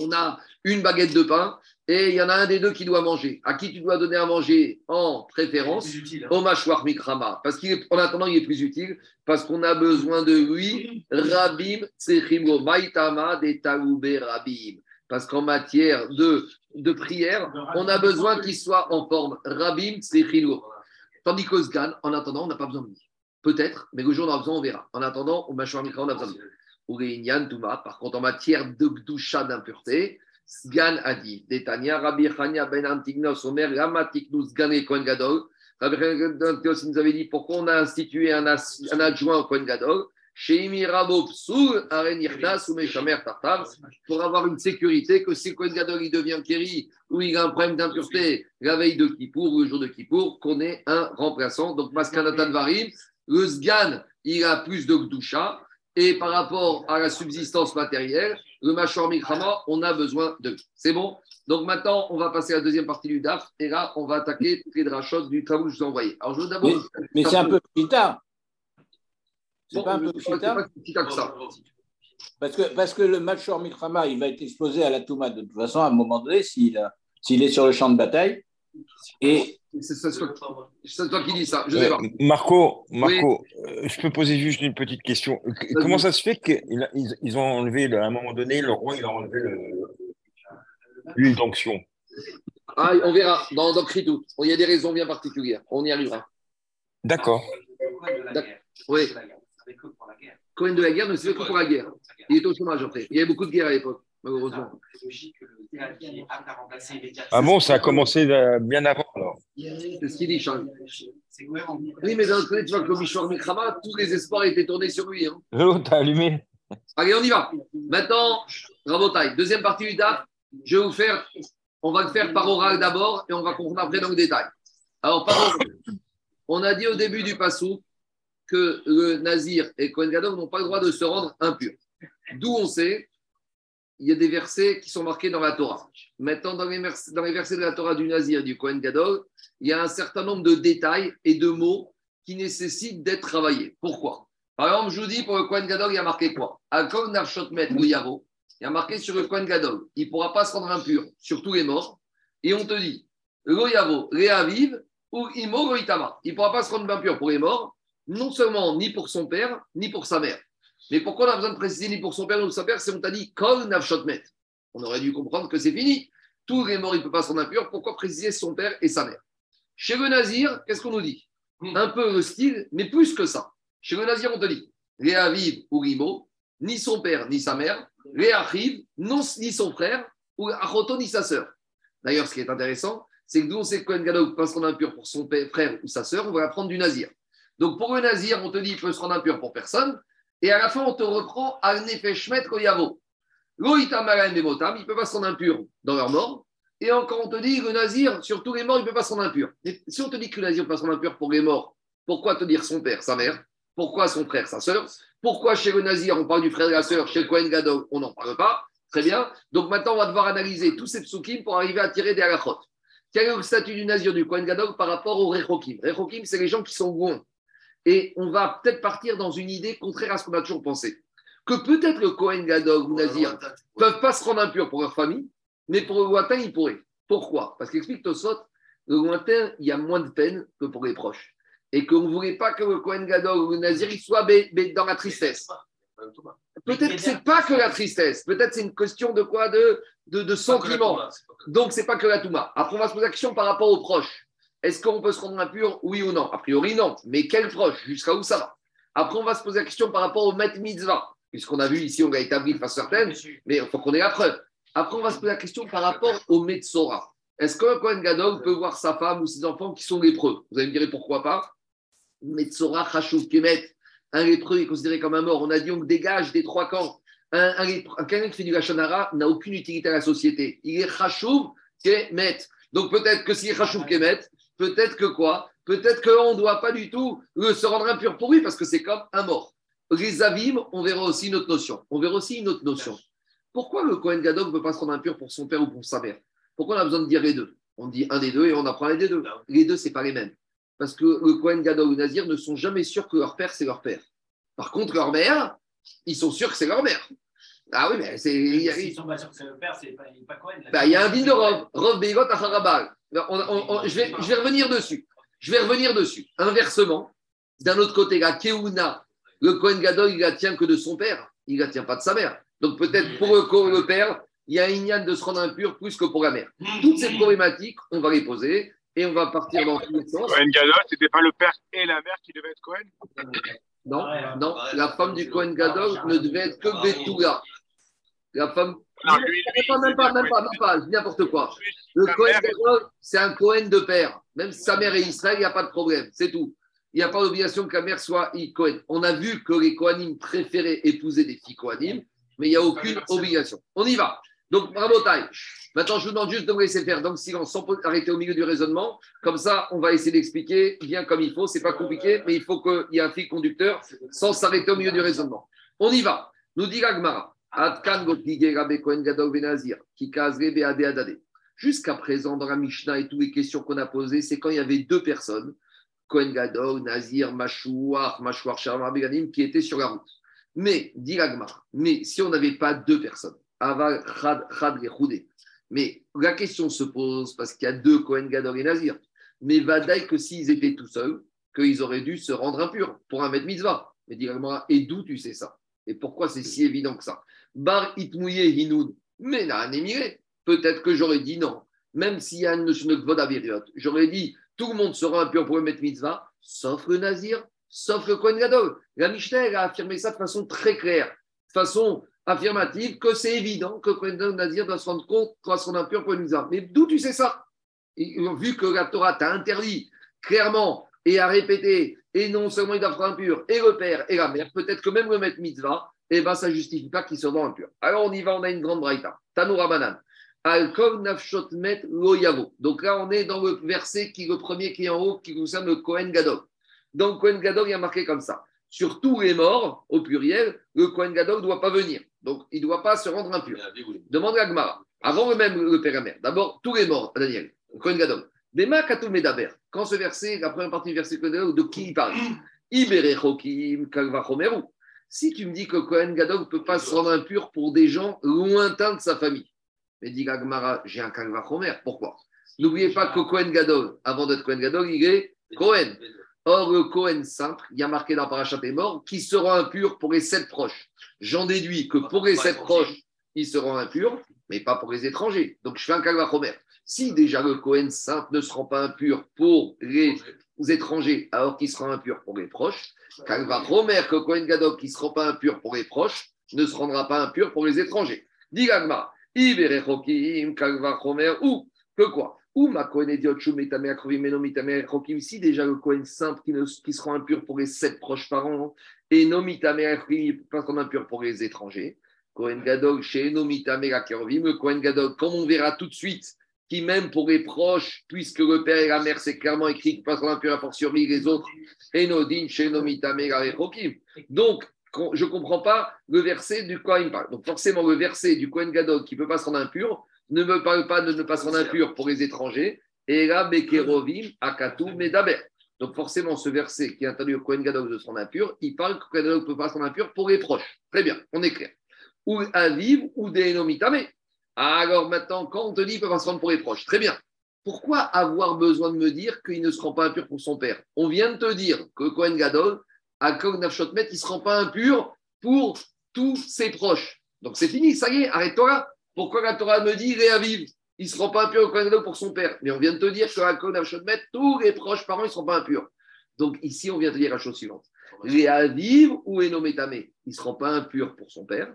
On a une baguette de pain et il y en a un des deux qui doit manger. À qui tu dois donner à manger en préférence? Au mâchoire mikrama, parce qu'en attendant, il est plus utile, parce qu'on a besoin de lui, rabim tsechimgo, maitama de taoube rabim. Parce qu'en matière de, de prière, on a besoin qu'il soit en forme rabim tsechimgo. Tandis qu'au en attendant, on n'a pas besoin de lui. Peut-être, mais le jour on on verra. En attendant, au mâchoire mikrama, on a besoin. Ureinian Touma, par contre, en matière de gdusha d'impureté, Sgan a dit, Détania, Rabbi Chania ben Antignos, Omer, Lamatiknus, Sgan et Kohen Gadol. Rabbi Chania ben nous avait dit pourquoi on a institué un, as- un adjoint au Kohen Gadol? Ou pour avoir une sécurité que si Kohen Gadol il devient kéri ou il a un problème d'impureté la veille de Kippour ou le jour de Kippour, qu'on ait un remplaçant. Donc, Maskanatan Varim, le Sgan, il a plus de Gdusha. Et par rapport à la subsistance matérielle, le Machor Mikrama, on a besoin de. C'est bon? Donc maintenant, on va passer à la deuxième partie du DAF. Et là, on va attaquer toutes les drachot du tabou que je vous ai envoyé. Alors, je veux d'abord. Mais, mais c'est un peu plus tard. C'est Bon, pas un peu plus tard. pas si tard que ça. Parce que, parce que le Machor Milchama, il va être exposé à la Touma de toute façon à un moment donné s'il est sur le champ de bataille. Et C'est toi, qui dis ça. Je sais Euh, pas. Marco, Marco euh, je peux poser juste une petite question. Comment ça se fait qu'ils ils, ils ont enlevé, le- à un moment donné, le roi, il a enlevé le- l'huile d'onction? Ah, on verra dans, dans Kritout. Il y a des raisons bien particulières. On y arrivera. D'accord. Oui. Cohen de la guerre ne se fait que pour la guerre. Il est au chômage après. Il y avait beaucoup de guerres à l'époque, malheureusement. Ah bon, ça a commencé euh, bien avant alors. C'est ce qu'il dit, Charles. Oui, mais d'un autre côté, tu vois que le Mishwar Mikrama, tous les espoirs étaient tournés sur lui. hein. Vélo, [LAUGHS] t'as allumé Allez, on y va. Maintenant, Rabotai, deuxième partie du DAF, je vais vous faire, on va le faire par oral d'abord et on va comprendre après dans le détail. Alors, par oral, on a dit au début du passou que le Nazir et Kohen Gadol n'ont pas le droit de se rendre impurs. D'où on sait, il y a des versets qui sont marqués dans la Torah. Maintenant, dans les, versets de la Torah du Nazir et du Kohen Gadol, il y a un certain nombre de détails et de mots qui nécessitent d'être travaillés. Pourquoi? Par exemple, je vous dis, pour le Kohen Gadol, il y a marqué quoi? Il y a marqué sur le Kohen Gadol, il ne pourra pas se rendre impur sur tous les morts. Et on te dit, ou Imo. Il ne pourra pas se rendre impur pour les morts, non seulement ni pour son père, ni pour sa mère. Mais pourquoi on a besoin de préciser ni pour son père ni pour sa mère si on t'a dit Kol Navshotmet On aurait dû comprendre que c'est fini. Tous les morts, il ne peut pas se rendre impur. Pourquoi préciser son père et sa mère? Chez le Nazir, qu'est-ce qu'on nous dit? Un peu le style, mais plus que ça. Chez le Nazir, on te dit Réaviv ou Rimo, ni son père ni sa mère, Réachiv, non, ni son frère, ou Achoto ni sa sœur. D'ailleurs, ce qui est intéressant, c'est que nous, on sait que Kohen Gadol ne peut pas se rendre impur pour son père, frère ou sa sœur, on va apprendre du Nazir. Donc pour le Nazir, on te dit qu'il peut se rendre impur pour personne, et à la fin, on te reprend Al Nefeshmet Koyavo. Loïtam Alain Bemotam, il ne peut pas se rendre impur dans leur mort, Et encore, on te dit, le nazir, sur tous les morts, il ne peut pas se rendre impur. Si on te dit que le nazir peut pas se rendre impur pour les morts, pourquoi te dire son père, sa mère? Pourquoi son frère, sa sœur? Pourquoi chez le nazir, on parle du frère et de la sœur Chez le Kohen Gadol, on n'en parle pas? Très bien. Donc maintenant, on va devoir analyser tous ces psukim pour arriver à tirer des halachot. Quel est le statut du nazir du Kohen Gadol par rapport au Rechokim? Rechokim, c'est les gens qui sont bons. Et on va peut-être partir dans une idée contraire à ce qu'on a toujours pensé. Que peut-être le Kohen Gadol ou Nazir ne peuvent pas se rendre impurs pour leur famille, mais pour le lointain, ils pourraient. Pourquoi? Parce qu'explique Tosot, le lointain, il y a moins de peine que pour les proches. Et qu'on ne voulait pas que le Kohen Gadol ou le Nazir il soit dans la tristesse. Peut-être que ce n'est pas que la tristesse. Peut-être c'est une question de quoi? De, de, de sentiment. Donc, ce n'est pas que la Touma. Après, on va se poser la question par rapport aux proches. Est-ce qu'on peut se rendre impur? Oui ou non? A priori, non. Mais quel proche? Jusqu'à où ça va? Après, on va se poser la question par rapport au Met Mitzvah. Puisqu'on a vu ici, on a établi de façon certaine, mais il faut qu'on ait la preuve. Après, on va se poser la question par rapport au Metzora. Est-ce qu'un Kohen Gadol peut voir sa femme ou ses enfants qui sont lépreux? Vous allez me dire pourquoi pas? Metzora, Chashuv, Kemet. Un lépreux est considéré comme un mort. On a dit on dégage des trois camps. Un, un, quelqu'un qui fait du Lachonara n'a aucune utilité à la société. Il est Chashuv, Kemet. Donc peut-être que s'il est Chashuv, Kemet, peut-être que quoi? Peut-être qu'on ne doit pas du tout se rendre impur pour lui parce que c'est comme un mort. Les avim, on verra aussi une autre notion. On verra aussi une autre notion. Pourquoi le Kohen Gadol ne peut pas se rendre impur pour son père ou pour sa mère? Pourquoi on a besoin de dire les deux? On dit un des deux et on apprend les deux. Les deux, ce n'est pas les mêmes. Parce que le Kohen Gadol ou Nazir ne sont jamais sûrs que leur père, c'est leur père. Par contre, leur mère, ils sont sûrs que c'est leur mère. Ah oui, mais c'est. S'ils sont pas sûrs que c'est leur père, c'est pas, pas Cohen. Bah, il y a un vin de Rov, Rov Begot Acharabal. Je vais, je vais revenir dessus. Je vais revenir dessus. Inversement, d'un autre côté, la Keuna, le Kohen Gadol, il la tient que de son père. Il ne la tient pas de sa mère. Donc peut-être pour le, le père, il y a une yann de se rendre impur plus que pour la mère. Toutes ces problématiques, on va les poser et on va partir dans tous les sens. Kohen Gadol, c'était pas le père et la mère qui devaient être Cohen Non, non. La femme du Kohen Gadol ne devait être que Betula. La femme. Non, lui, lui, même pas, même pas, même pas, n'importe quoi. Le Kohen Gadol, c'est un Kohen de père. Même si sa mère est Israël, il n'y a pas de problème. C'est tout. Il n'y a pas d'obligation que la mère soit Kohen. On a vu que les Kohanim préféraient épouser des filles Kohanim, mais il n'y a aucune obligation. On y va. Donc, bravo, taille. Maintenant, je vous demande juste de me laisser faire dans le silence, sans arrêter au milieu du raisonnement. Comme ça, on va essayer d'expliquer bien comme il faut. Ce n'est pas compliqué, mais il faut qu'il y ait un fil conducteur sans s'arrêter au milieu du raisonnement. On y va. Nous dit Gagmara. Jusqu'à présent, dans la Mishnah et toutes les questions qu'on a posées, c'est quand il y avait deux personnes, Kohen Gadol, Nazir, Mashouar, Mashouar, Sharmar, Beganim, qui étaient sur la route. Mais, dit mais si on n'avait pas deux personnes, Aval, Khad, mais la question se pose parce qu'il y a deux Kohen Gadol et Nazir. Mais Vadaï que s'ils étaient tout seuls, qu'ils auraient dû se rendre impurs pour un maître mitzvah. Mais dit et d'où tu sais ça? Et pourquoi c'est si évident que ça? Bar itmouye hinoun. Mais n'a Peut-être que j'aurais dit non. Même s'il y a une notion de j'aurais dit tout le monde sera impur pour le mettre mitzvah, sauf le nazir, sauf le Kohen Gadol. La Mishnah a affirmé ça de façon très claire, de façon affirmative, que c'est évident que Kohen Gadol nazir doit se rendre compte doit se rendre impur pour le mitzvah. Mais d'où tu sais ça? Vu que la Torah t'a interdit clairement et à répéter, et non seulement il doit impur, et le père et la mère, peut-être que même le mettre mitzvah, eh ben, ça ne justifie pas qu'il se rend impur. Alors on y va, on a une grande braïta. Tanoura Banan. met Donc là, on est dans le verset qui le premier qui est en haut, qui concerne le Kohen Gadol. Donc Kohen Gadol, il y a marqué comme ça. Sur tous les morts, au pluriel, le Kohen Gadol ne doit pas venir. Donc il ne doit pas se rendre impur. Demande à Gmara. Avant même le père et mère. D'abord, tous les morts, Daniel, le Kohen Gadol. Dema Katou. Quand ce verset, la première partie du verset de qui il parle? Ibere Chokim Kalva si tu me dis que Kohen Gadol ne peut pas se rendre impur pour des gens lointains de sa famille, mais dit Gagmara, j'ai un Kalva Chomer, pourquoi? N'oubliez pas que Kohen Gadol, avant d'être Kohen Gadol, il est Kohen. Or, le Kohen simple, il y a marqué dans Parachat et mort, qui sera impur pour les sept proches. J'en déduis que pour les sept proches, il sera impur, mais pas pour les étrangers. Donc, je fais un Kalva Chomer. Si déjà le Kohen simple ne se rend pas impur pour les étrangers, alors qu'il sera impur pour les proches, va Romer, que Kohen Gadol qui ne sera pas impur pour les proches, ne se rendra pas impur pour les étrangers. Digagma, Iberechokim, Kalva Romer, ou que quoi? Ou ma Kohen Ediotchou, Metame Akrovim, Meno Mitame Chokim, si déjà le Kohen simple qui, ne, qui sera impur pour les sept proches parents, et no Mitame pas impur pour les étrangers. Kohen Gadol, chez no Mitame Akrovim, le Kohen Gadol, comme on verra tout de suite, qui même pour les proches, puisque le père et la mère, c'est clairement écrit qu'ils passent en impur a fortiori les autres, Enodin, Shenomita, Donc, je ne comprends pas le verset du me parle. Donc, forcément, le verset du Kohen Gadol qui peut pas se rendre impur ne me parle pas de ne pas se rendre impur pour les étrangers. Et là, Bekerovim, Akatu, Medaber. Donc, forcément, ce verset qui interdit au Kohen Gadol de se rendre impur, il parle que le Kohen ne peut pas se rendre impur pour les proches. Très bien, on est clair. Ou Aviv, ou Deinomitame. Alors maintenant, quand on te dit qu'il ne peut pas se rendre pour les proches, très bien. Pourquoi avoir besoin de me dire qu'il ne se rend pas impur pour son père? On vient de te dire que le Kohen Gadol, à Kog Nafshotmet, il ne se rend pas impur pour tous ses proches. Donc c'est fini, ça y est, arrête-toi là. Pourquoi la Torah me dit Réaviv Il ne se rend pas impur au Kohen Gadol pour son père. Mais on vient de te dire qu'à Kog Nafshotmet, tous les proches parents, ils ne seront pas impurs. Donc ici, on vient de te dire la chose suivante. Réaviv ou Enometame Il ne se rend pas impur pour son père.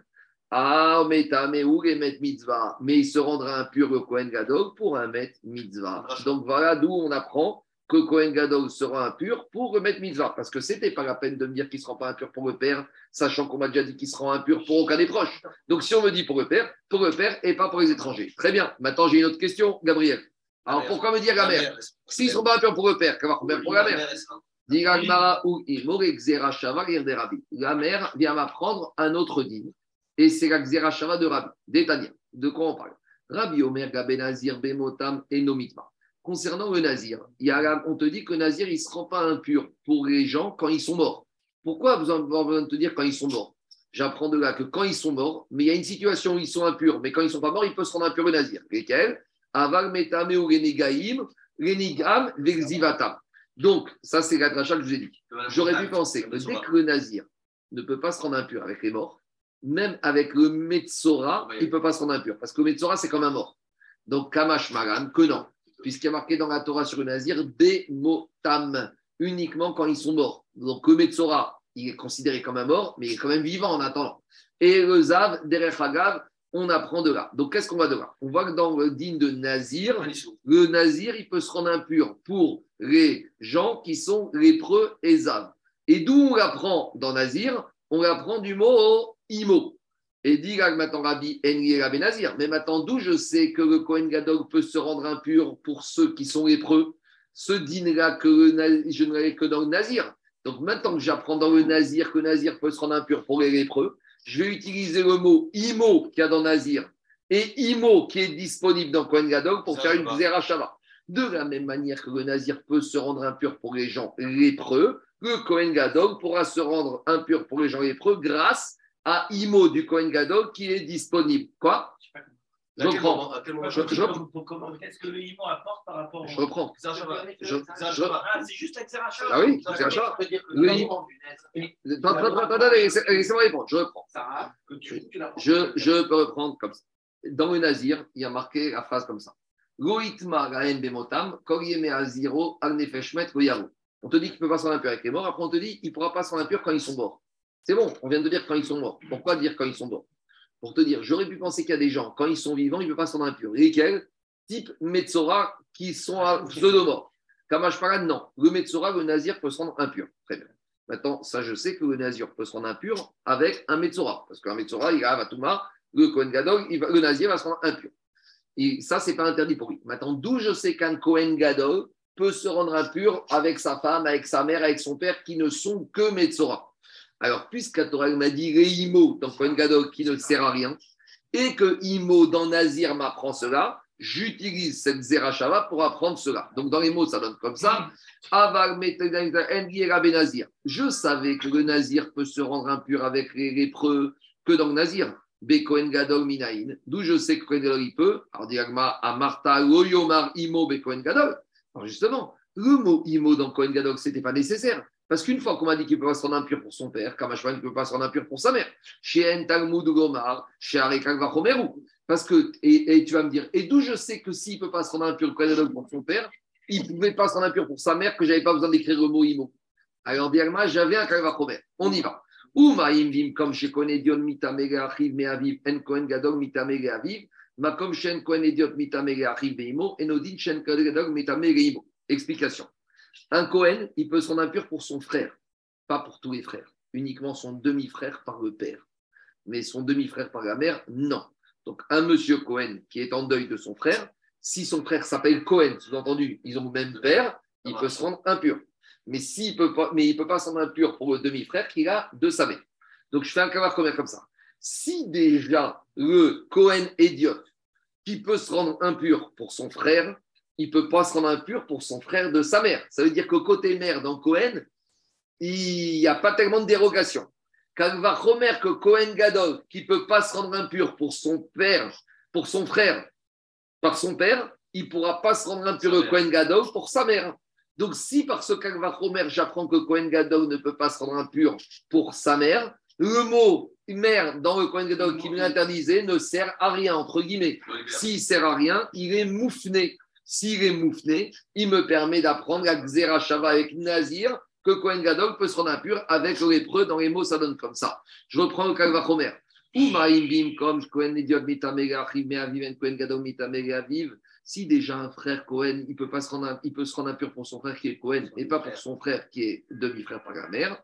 Ah, mitzvah. Mais il se rendra impur le Kohen Gadol pour un met mitzvah. Donc voilà d'où on apprend que Kohen Gadol sera impur pour le met mitzvah. Parce que c'était pas la peine de me dire qu'il ne se rend pas impur pour le père, sachant qu'on m'a déjà dit qu'il se rend impur pour aucun des proches. Donc si on me dit pour le père, pour le père et pas pour les étrangers. Très bien. Maintenant, j'ai une autre question, Gabriel. Alors pourquoi me dire la mère? S'ils ne sont pas impurs pour le père, qu'avoir faire pour la mère? La mère vient m'apprendre un autre dîme, et c'est la Xera Shava de Rabbi, d'Etania. De quoi on parle? Rabbi Omer Gabe Nazir Bemotam et Nomitma. Concernant le Nazir, il y a la- on te dit que le Nazir, il ne se rend pas impur pour les gens quand ils sont morts. Pourquoi vous de te dire quand ils sont morts? J'apprends de là que quand ils sont morts, mais il y a une situation où ils sont impurs, mais quand ils ne sont pas morts, ils peuvent se rendre impurs le Nazir. Lesquels? Aval Metame ou Renegaim, Renigam, Vexivatam. Donc, ça, c'est la que je vous ai dit. J'aurais pu penser que dès que le nazir ne peut pas se rendre impur avec les morts, même avec le Metzora, Oui. il ne peut pas se rendre impur. Parce que le Metzora, c'est comme un mort. Donc, Kamash Maran, que non. Puisqu'il y a marqué dans la Torah sur le nazir, Bemotam, uniquement quand ils sont morts. Donc, le Metzora, il est considéré comme un mort, mais il est quand même vivant en attendant. Et le Zav, Derech Hagav, on apprend de là. Donc, qu'est-ce qu'on va de là? On voit que dans le digne de Nazir, le nazir, il peut se rendre impur pour les gens qui sont lépreux et zav. Et d'où on l'apprend dans nazir? On l'apprend du mot imo. Et dit maintenant Rabbi Enri Rabbi Nazir. Mais maintenant, d'où je sais que le Kohen Gadol peut se rendre impur pour ceux qui sont lépreux Ce dîner-là, que le je ne l'ai que dans le nazir. Donc maintenant que j'apprends dans le nazir que le nazir peut se rendre impur pour les lépreux, je vais utiliser le mot imo qu'il y a dans nazir et imo qui est disponible dans Kohen Gadol pour Ça, faire une Shava. De la même manière que le nazir peut se rendre impur pour les gens lépreux, le Kohen Gadol pourra se rendre impur pour les gens lépreux grâce à imo du Kohen Gadol qui est disponible. Quoi? Je reprends. Qu'est-ce que le Imo apporte par rapport Je reprends. Shava. Je- Shava. Ah, c'est juste la Xera Shava. Ah oui, Laissez-moi répondre. Je reprends. Je, je peux reprendre comme ça. Dans le Nazir, il y a marqué la phrase comme ça. Loïtma gaen bemotam, aziro, al nefeshmet goyaro. On te dit qu'il ne peut pas s'en impur avec les morts, après on te dit qu'il ne pourra pas s'en impur quand ils sont morts. C'est bon, on vient de dire quand ils sont morts. Pourquoi dire quand ils sont morts? Pour te dire, j'aurais pu penser qu'il y a des gens, quand ils sont vivants, ils ne peuvent pas s'en impur. Lesquels Type Metzora, qui sont à pseudo-morts. Kamash Paran, non. Le Metzora, le Nazir peut se rendre impur. Très bien. Maintenant, ça, je sais que le Nazir peut se rendre impur avec un Metzora. Parce qu'un Metzora, il a Vatuma, le Kohen Gadol, il va- le Nazir va se rendre impur. Et ça, c'est pas interdit pour lui. Maintenant, d'où je sais qu'un Kohen Gadol peut se rendre impur avec sa femme, avec sa mère, avec son père, qui ne sont que Metzora? Alors, puisque la Torah m'a dit les Imo dans Kohen Gadol qui ne sert à rien, et que Imo dans Nazir m'apprend cela, j'utilise cette Zerachava pour apprendre cela. Donc, dans les mots, ça donne comme ça. Je savais que le Nazir peut se rendre impur avec les lépreux que dans le Nazir. Bekoen Gadol Minaïn. D'où je sais que Kohen Gadol il peut. Alors, diagma à Martha Loyomar Imo Bekoen Gadol. Alors, justement, le mot Imo dans Kohen Gadol, ce n'était pas nécessaire. Parce qu'une fois qu'on m'a dit qu'il ne peut pas se rendre impur pour son père, Kamashwan ne peut pas se rendre impur pour sa mère. Chez Talmud Gomar, chez. Parce que, et, tu vas me dire, et d'où je sais que s'il ne peut pas se rendre impur pour son père, il ne pouvait pas se rendre impur pour sa mère, que je n'avais pas besoin d'écrire le mot Imo. Alors, Diagma, j'avais un Kalva Chomer. On y va. Ou Maïmvim, comme chez Konedion Mitamege Achiv Meaviv, En Kohen Gadol Mitamege Aviv, Makom Shen Kohen Ediot Mitamege Achiv Beimo, Enodin Shen Kohen Gadol Mitamege Imo. Explication. Un Kohen, il peut se rendre impur pour son frère, pas pour tous les frères, uniquement son demi-frère par le père. Mais son demi-frère par la mère, non. Donc, un monsieur Cohen qui est en deuil de son frère, si son frère s'appelle Cohen, sous-entendu, ils ont le même père, il peut se rendre impur. Mais s'il peut pas, mais il peut pas se rendre impur pour le demi-frère qu'il a de sa mère. Donc je fais un cas comme ça. Si déjà le Cohen idiote qui peut se rendre impur pour son frère, il peut pas se rendre impur pour son frère de sa mère. Ça veut dire que côté mère dans Cohen, il n'y a pas tellement de dérogation. Quand va que Cohen Gadol, qui peut pas se rendre impur pour son père, pour son frère, par son père, il ne pourra pas se rendre impur le Cohen Gadol pour sa mère. Donc, si par ce va Romer, j'apprends que Cohen Gadol ne peut pas se rendre impur pour sa mère, le mot mère dans le Cohen Gadol qui lui interdisait ne sert à rien, entre guillemets. S'il sert à rien, il est moufné. S'il est moufné, il me permet d'apprendre la Xera Shava avec Nazir, que Cohen Gadol peut se rendre impur avec le lépreux. Dans les mots, ça donne comme ça. Je reprends le Kalva Romer. comme Cohen Cohen Gadol Aviv. Si déjà un frère Cohen, il peut, pas se rendre, il peut se rendre impur pour son frère qui est Cohen et pas pour son frère qui est demi-frère par la mère,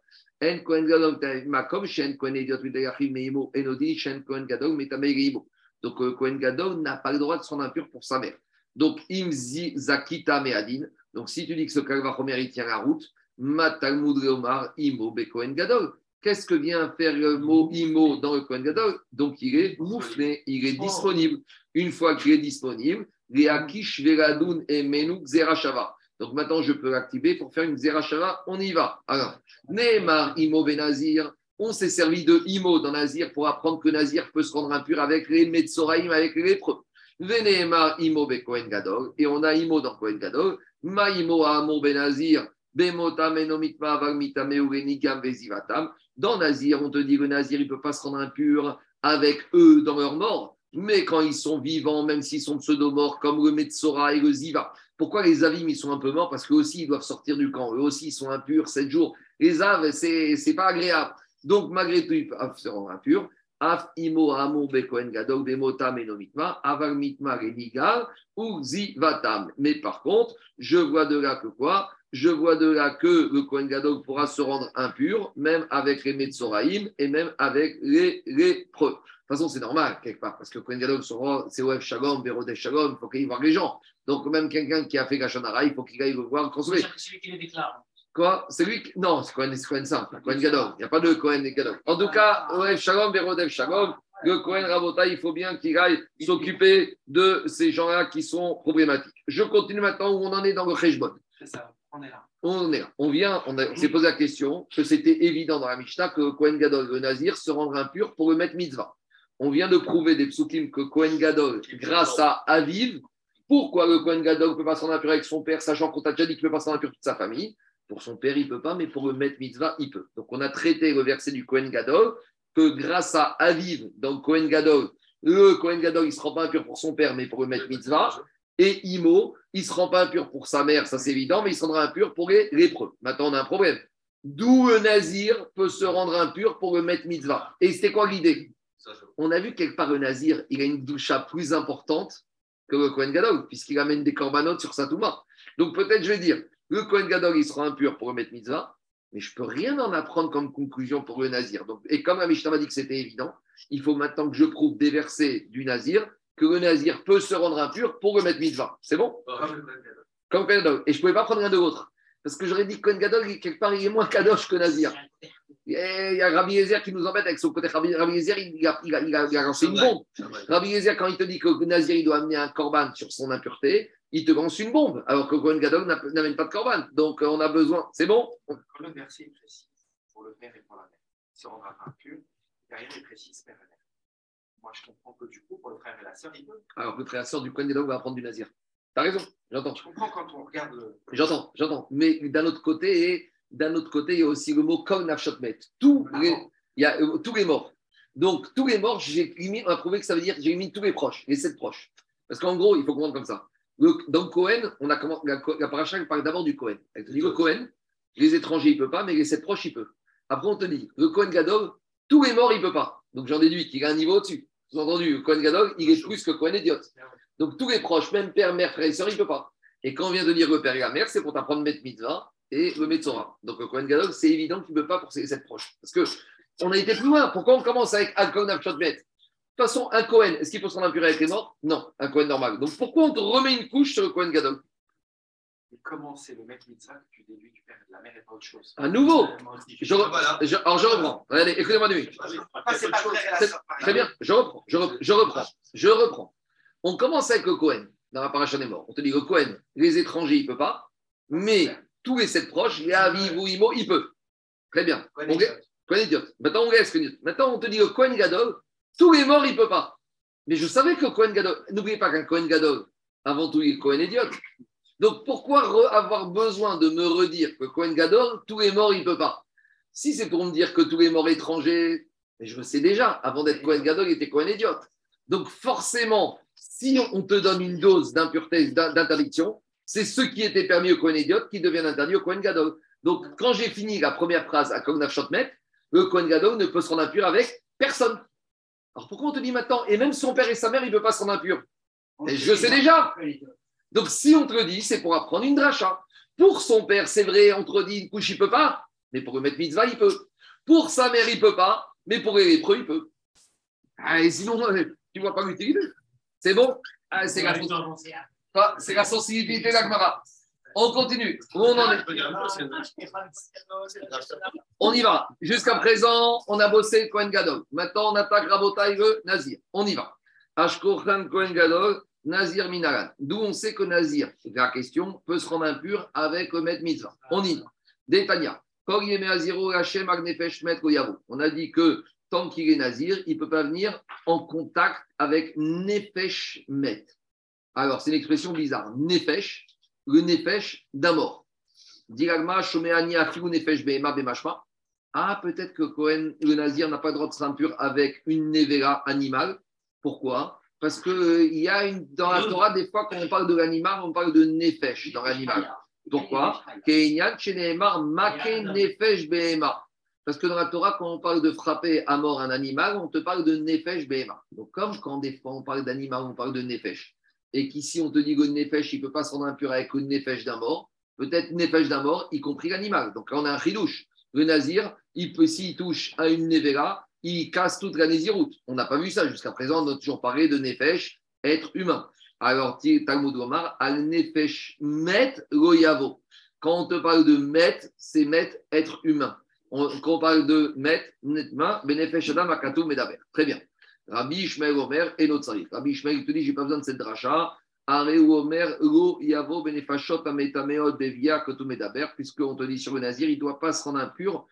donc Cohen Gadol n'a pas le droit de se rendre impur pour sa mère. Donc, Imzi Zakita Meadin. Donc, si tu dis que ce Kalvachomer, il tient la route, Matalmud Imo Be Cohen Gadol. Qu'est-ce que vient faire le mot Imo dans le Cohen Gadol? Donc, il est mouflé, il est disponible. Une fois qu'il est disponible, Akish Veradun et Menuk Zerashava. Donc maintenant, je peux l'activer pour faire une Zerashava. On y va. Alors, Neymar Imo Benazir. On s'est servi de Imo dans Nazir pour apprendre que Nazir peut se rendre impur avec les Metzoraim, avec les lépreux. Veneemar Imo Be Kohen Gadol. Et on a Imo dans Kohen Gadol. Ma Imo Amo Benazir. Bemota Menomitma Vagmitame Urenigam Vezivatam. Dans Nazir, on te dit que Nazir, il ne peut pas se rendre impur avec eux dans leur mort. Mais quand ils sont vivants, même s'ils sont pseudo-morts, comme le Metzora et le Ziva, pourquoi les Avim, ils sont un peu morts? Parce qu'eux aussi, ils doivent sortir du camp. Eux aussi, ils sont impurs 7 jours. Les Av, c'est n'est pas agréable. Donc, malgré tout, ils peuvent se rendre impurs. Af imo amo bekoen gadol bemota menomitma, aval mitma renigal ou zivatam. Mais par contre, je vois de là que quoi? Je vois de là que le Kohen Gadol pourra se rendre impur, même avec les Metzoraïm et même avec les lépreux toute façon, c'est normal, quelque part, parce que Kohen Gadol, c'est OF Shalom, Bérodé Shalom, il faut qu'il aille voir les gens. Donc, même quelqu'un qui a fait Gachonara, il faut qu'il aille le voir consoler. Celui qui les déclare. Quoi C'est lui qui... Non, c'est Kohen, Kohen simple, Kohen Gadol. Il n'y a pas de Kohen Gadol. En tout cas, OF Shalom, Shalom, le Kohen Rabota, il faut bien qu'il aille s'occuper de ces gens-là qui sont problématiques. Je continue maintenant où on en est dans le Cheshbon. C'est ça, on est là. On est là. On vient, on, on s'est posé la question que c'était évident dans la Mishnah que Kohen Gadol, le Nazir, se rendre impur pour le mettre mitzvah on vient de prouver des psukim que Kohen Gadol, grâce à Aviv, pourquoi le Kohen Gadol ne peut pas s'en impurer avec son père, sachant qu'on t'a déjà dit qu'il ne peut pas s'en impurer toute sa famille? Pour son père, il ne peut pas, mais pour le maître mitzvah, il peut. Donc on a traité le verset du Kohen Gadol, que grâce à Aviv, dans Kohen Gadol, le Kohen Gadol, il ne se rend pas impur pour son père, mais pour le maître mitzvah. Et Imo, il ne se rend pas impur pour sa mère, ça c'est évident, mais il se rendra impur pour les lépreux. Maintenant, on a un problème. D'où le Nazir peut se rendre impur pour le maître mitzvah. Et c'était quoi l'idée? On a vu quelque part le Nazir, il a une doucha plus importante que le Kohen Gadol, puisqu'il amène des corbanotes sur sa touma. Donc peut-être je vais dire, le Kohen Gadol, il sera impur pour remettre mitzvah, mais je ne peux rien en apprendre comme conclusion pour le Nazir. Donc, et comme la Mishnah m'a dit que c'était évident, il faut maintenant que je prouve des versets du Nazir que le Nazir peut se rendre impur pour remettre mitzvah. C'est bon? Comme Kohen Gadol. Et je ne pouvais pas prendre rien de l'autre. Parce que j'aurais dit que Kohen Gadol, quelque part, il est moins kadosh que Nazir. Il y a Rabbi Yezer qui nous embête avec son côté. Rabbi, Yezer, il a, il, a, il, a, lancé une bombe. Rabbi Yezer, quand il te dit que Nazir il doit amener un corban sur son impureté, il te lance une bombe, alors que Kohen Gadol n'amène pas de corban. Donc on a besoin. C'est bon? Quand le verset est précis pour le père et pour la mère, il se rendra impur, derrière il précise père et mère. Moi je comprends que du coup, pour le frère et la sœur, il peut. Alors le frère et la sœur du Kohen Gadol va apprendre du Nazir. T'as raison, j'entends. Je comprends quand on regarde le. J'entends, j'entends. Mais d'un autre côté, d'un autre côté, il y a aussi le mot Kol Nafshotmet. Tous les, il y a, euh, tous les morts. Donc, tous les morts, j'ai on a prouvé que ça veut dire j'ai mis tous les proches, les sept proches. Parce qu'en gros, il faut comprendre comme ça. Le, dans Cohen, on a comment, la, la paracha parle d'abord du Cohen. Elle te dit le Cohen, les étrangers, il ne peut pas, mais les sept proches, il peut. Après, on te dit le Cohen Gadol, tous les morts, il ne peut pas. Donc, j'en déduis qu'il a un niveau au-dessus. Vous avez entendu, le Cohen Gadol, il est plus que Cohen Idiot. Donc, tous les proches, même père, mère, frère et soeur, il ne peut pas. Et quand on vient de dire le père et la mère, c'est pour t'apprendre mettre mitzvah et le Metzora. Donc le Kohen Gadol, c'est évident qu'il ne peut pas pour ses sept proches. Parce que on a été plus loin. Pourquoi on commence avec Alkon Avshotmet façon, un Cohen, est-ce qu'il peut se rendre impur avec les morts? Non, un Cohen normal. Donc pourquoi on te remet une couche sur le Cohen Gadol? Et comment c'est le mec mitzvah que tu déduis du père de la mère et pas autre chose? À nouveau, je, re- je- alors je reprends. Allez, écoutez-moi sœur, pareil. Très bien, je reprends, je reprends, je reprends, je reprends. On commence avec le Cohen, dans la paracha des morts. On te dit le Cohen, les étrangers, il ne peut pas, mais tous les sept proches, les Aviv ou Imo, il peut. Très bien. On. Maintenant, on. Maintenant, on te dit le Cohen Gadol, tous les morts, il ne peut pas. Mais je savais que le Cohen Gadol, n'oubliez pas qu'un Cohen Gadol, avant tout, il est Cohen idiote. Donc, pourquoi avoir besoin de me redire que Cohen Gadol, tous les morts, il ne peut pas? Si c'est pour me dire que tous les morts étrangers, mais je le sais déjà, avant d'être Cohen Gadol, il était Cohen idiote. Donc, forcément, si on te donne une dose d'impureté, d'in- d'interdiction, c'est ce qui était permis au Cohen idiote qui devient interdit au Cohen Gadol. Donc, quand j'ai fini la première phrase à Kognav Shotmet, le Cohen Gadol ne peut se rendre impur avec personne. Alors, pourquoi on te dit maintenant, et même son père et sa mère, il ne peut pas se rendre impur? Et je le sais déjà. Donc, si on te le dit, c'est pour apprendre une dracha. Pour son père, c'est vrai, on te le dit, une couche, il ne peut pas, mais pour le mettre mitzvah, il peut. Pour sa mère, il ne peut pas, mais pour les lépreux, il peut. Ah, et sinon, [LAUGHS] tu ne vois pas l'utilité. C'est bon? Ah, C'est la, C'est la sensibilité Gemara. On continue. On en On y va. Jusqu'à présent, on a bossé Kohen Gadol. Maintenant, on attaque Rabotai le Nazir. On y va. Ashkochan Kohen Gadol, Nazir Minaran. D'où on sait que Nazir, la question, peut se rendre impur avec le Met Mitzvah. On y va. Détania. On a dit que tant qu'il est Nazir, il ne peut pas venir en contact avec Nefesh. Alors, c'est une expression bizarre. Nefesh, le Nefesh d'un mort. Diragma, Shomeani, Nefesh, Behema, Bemashma. Ah, peut-être que Cohen, le Nazir, n'a pas le droit de impur avec une Nevera animale. Pourquoi? Parce qu'il y a une, dans la Torah, des fois, quand on parle de l'animal, on parle de Nefesh dans l'animal. Pourquoi? Parce que dans la Torah, quand on parle de frapper à mort un animal, on te parle de Nefesh, Behema. Donc, comme quand des fois on parle d'animal, on parle de Nefesh et qu'ici on te dit que nefesh, il ne peut pas se rendre impur avec le nefesh d'un mort, peut-être nefesh d'un mort, y compris l'animal. Donc là, on a un chidouche. Le nazir, il peut, s'il touche à une nevera, il casse toute la nésiroute. On n'a pas vu ça jusqu'à présent, on a toujours parlé de nefesh, être humain. Alors, Talmud Omar, al nefesh met loyavo. Quand on te parle de met, c'est met, être humain. Quand on parle de met, netma, benefesh adam akatou medaber. Très bien. Rabbi Ishmael Omer et notre. Rabbi Ishmael il te dit, j'ai pas besoin de cette dracha. Areu Omer, lo yavo benefashot ametameot bevia kotu medaber, puisqu'on te dit sur le nazir, il ne doit pas se rendre impur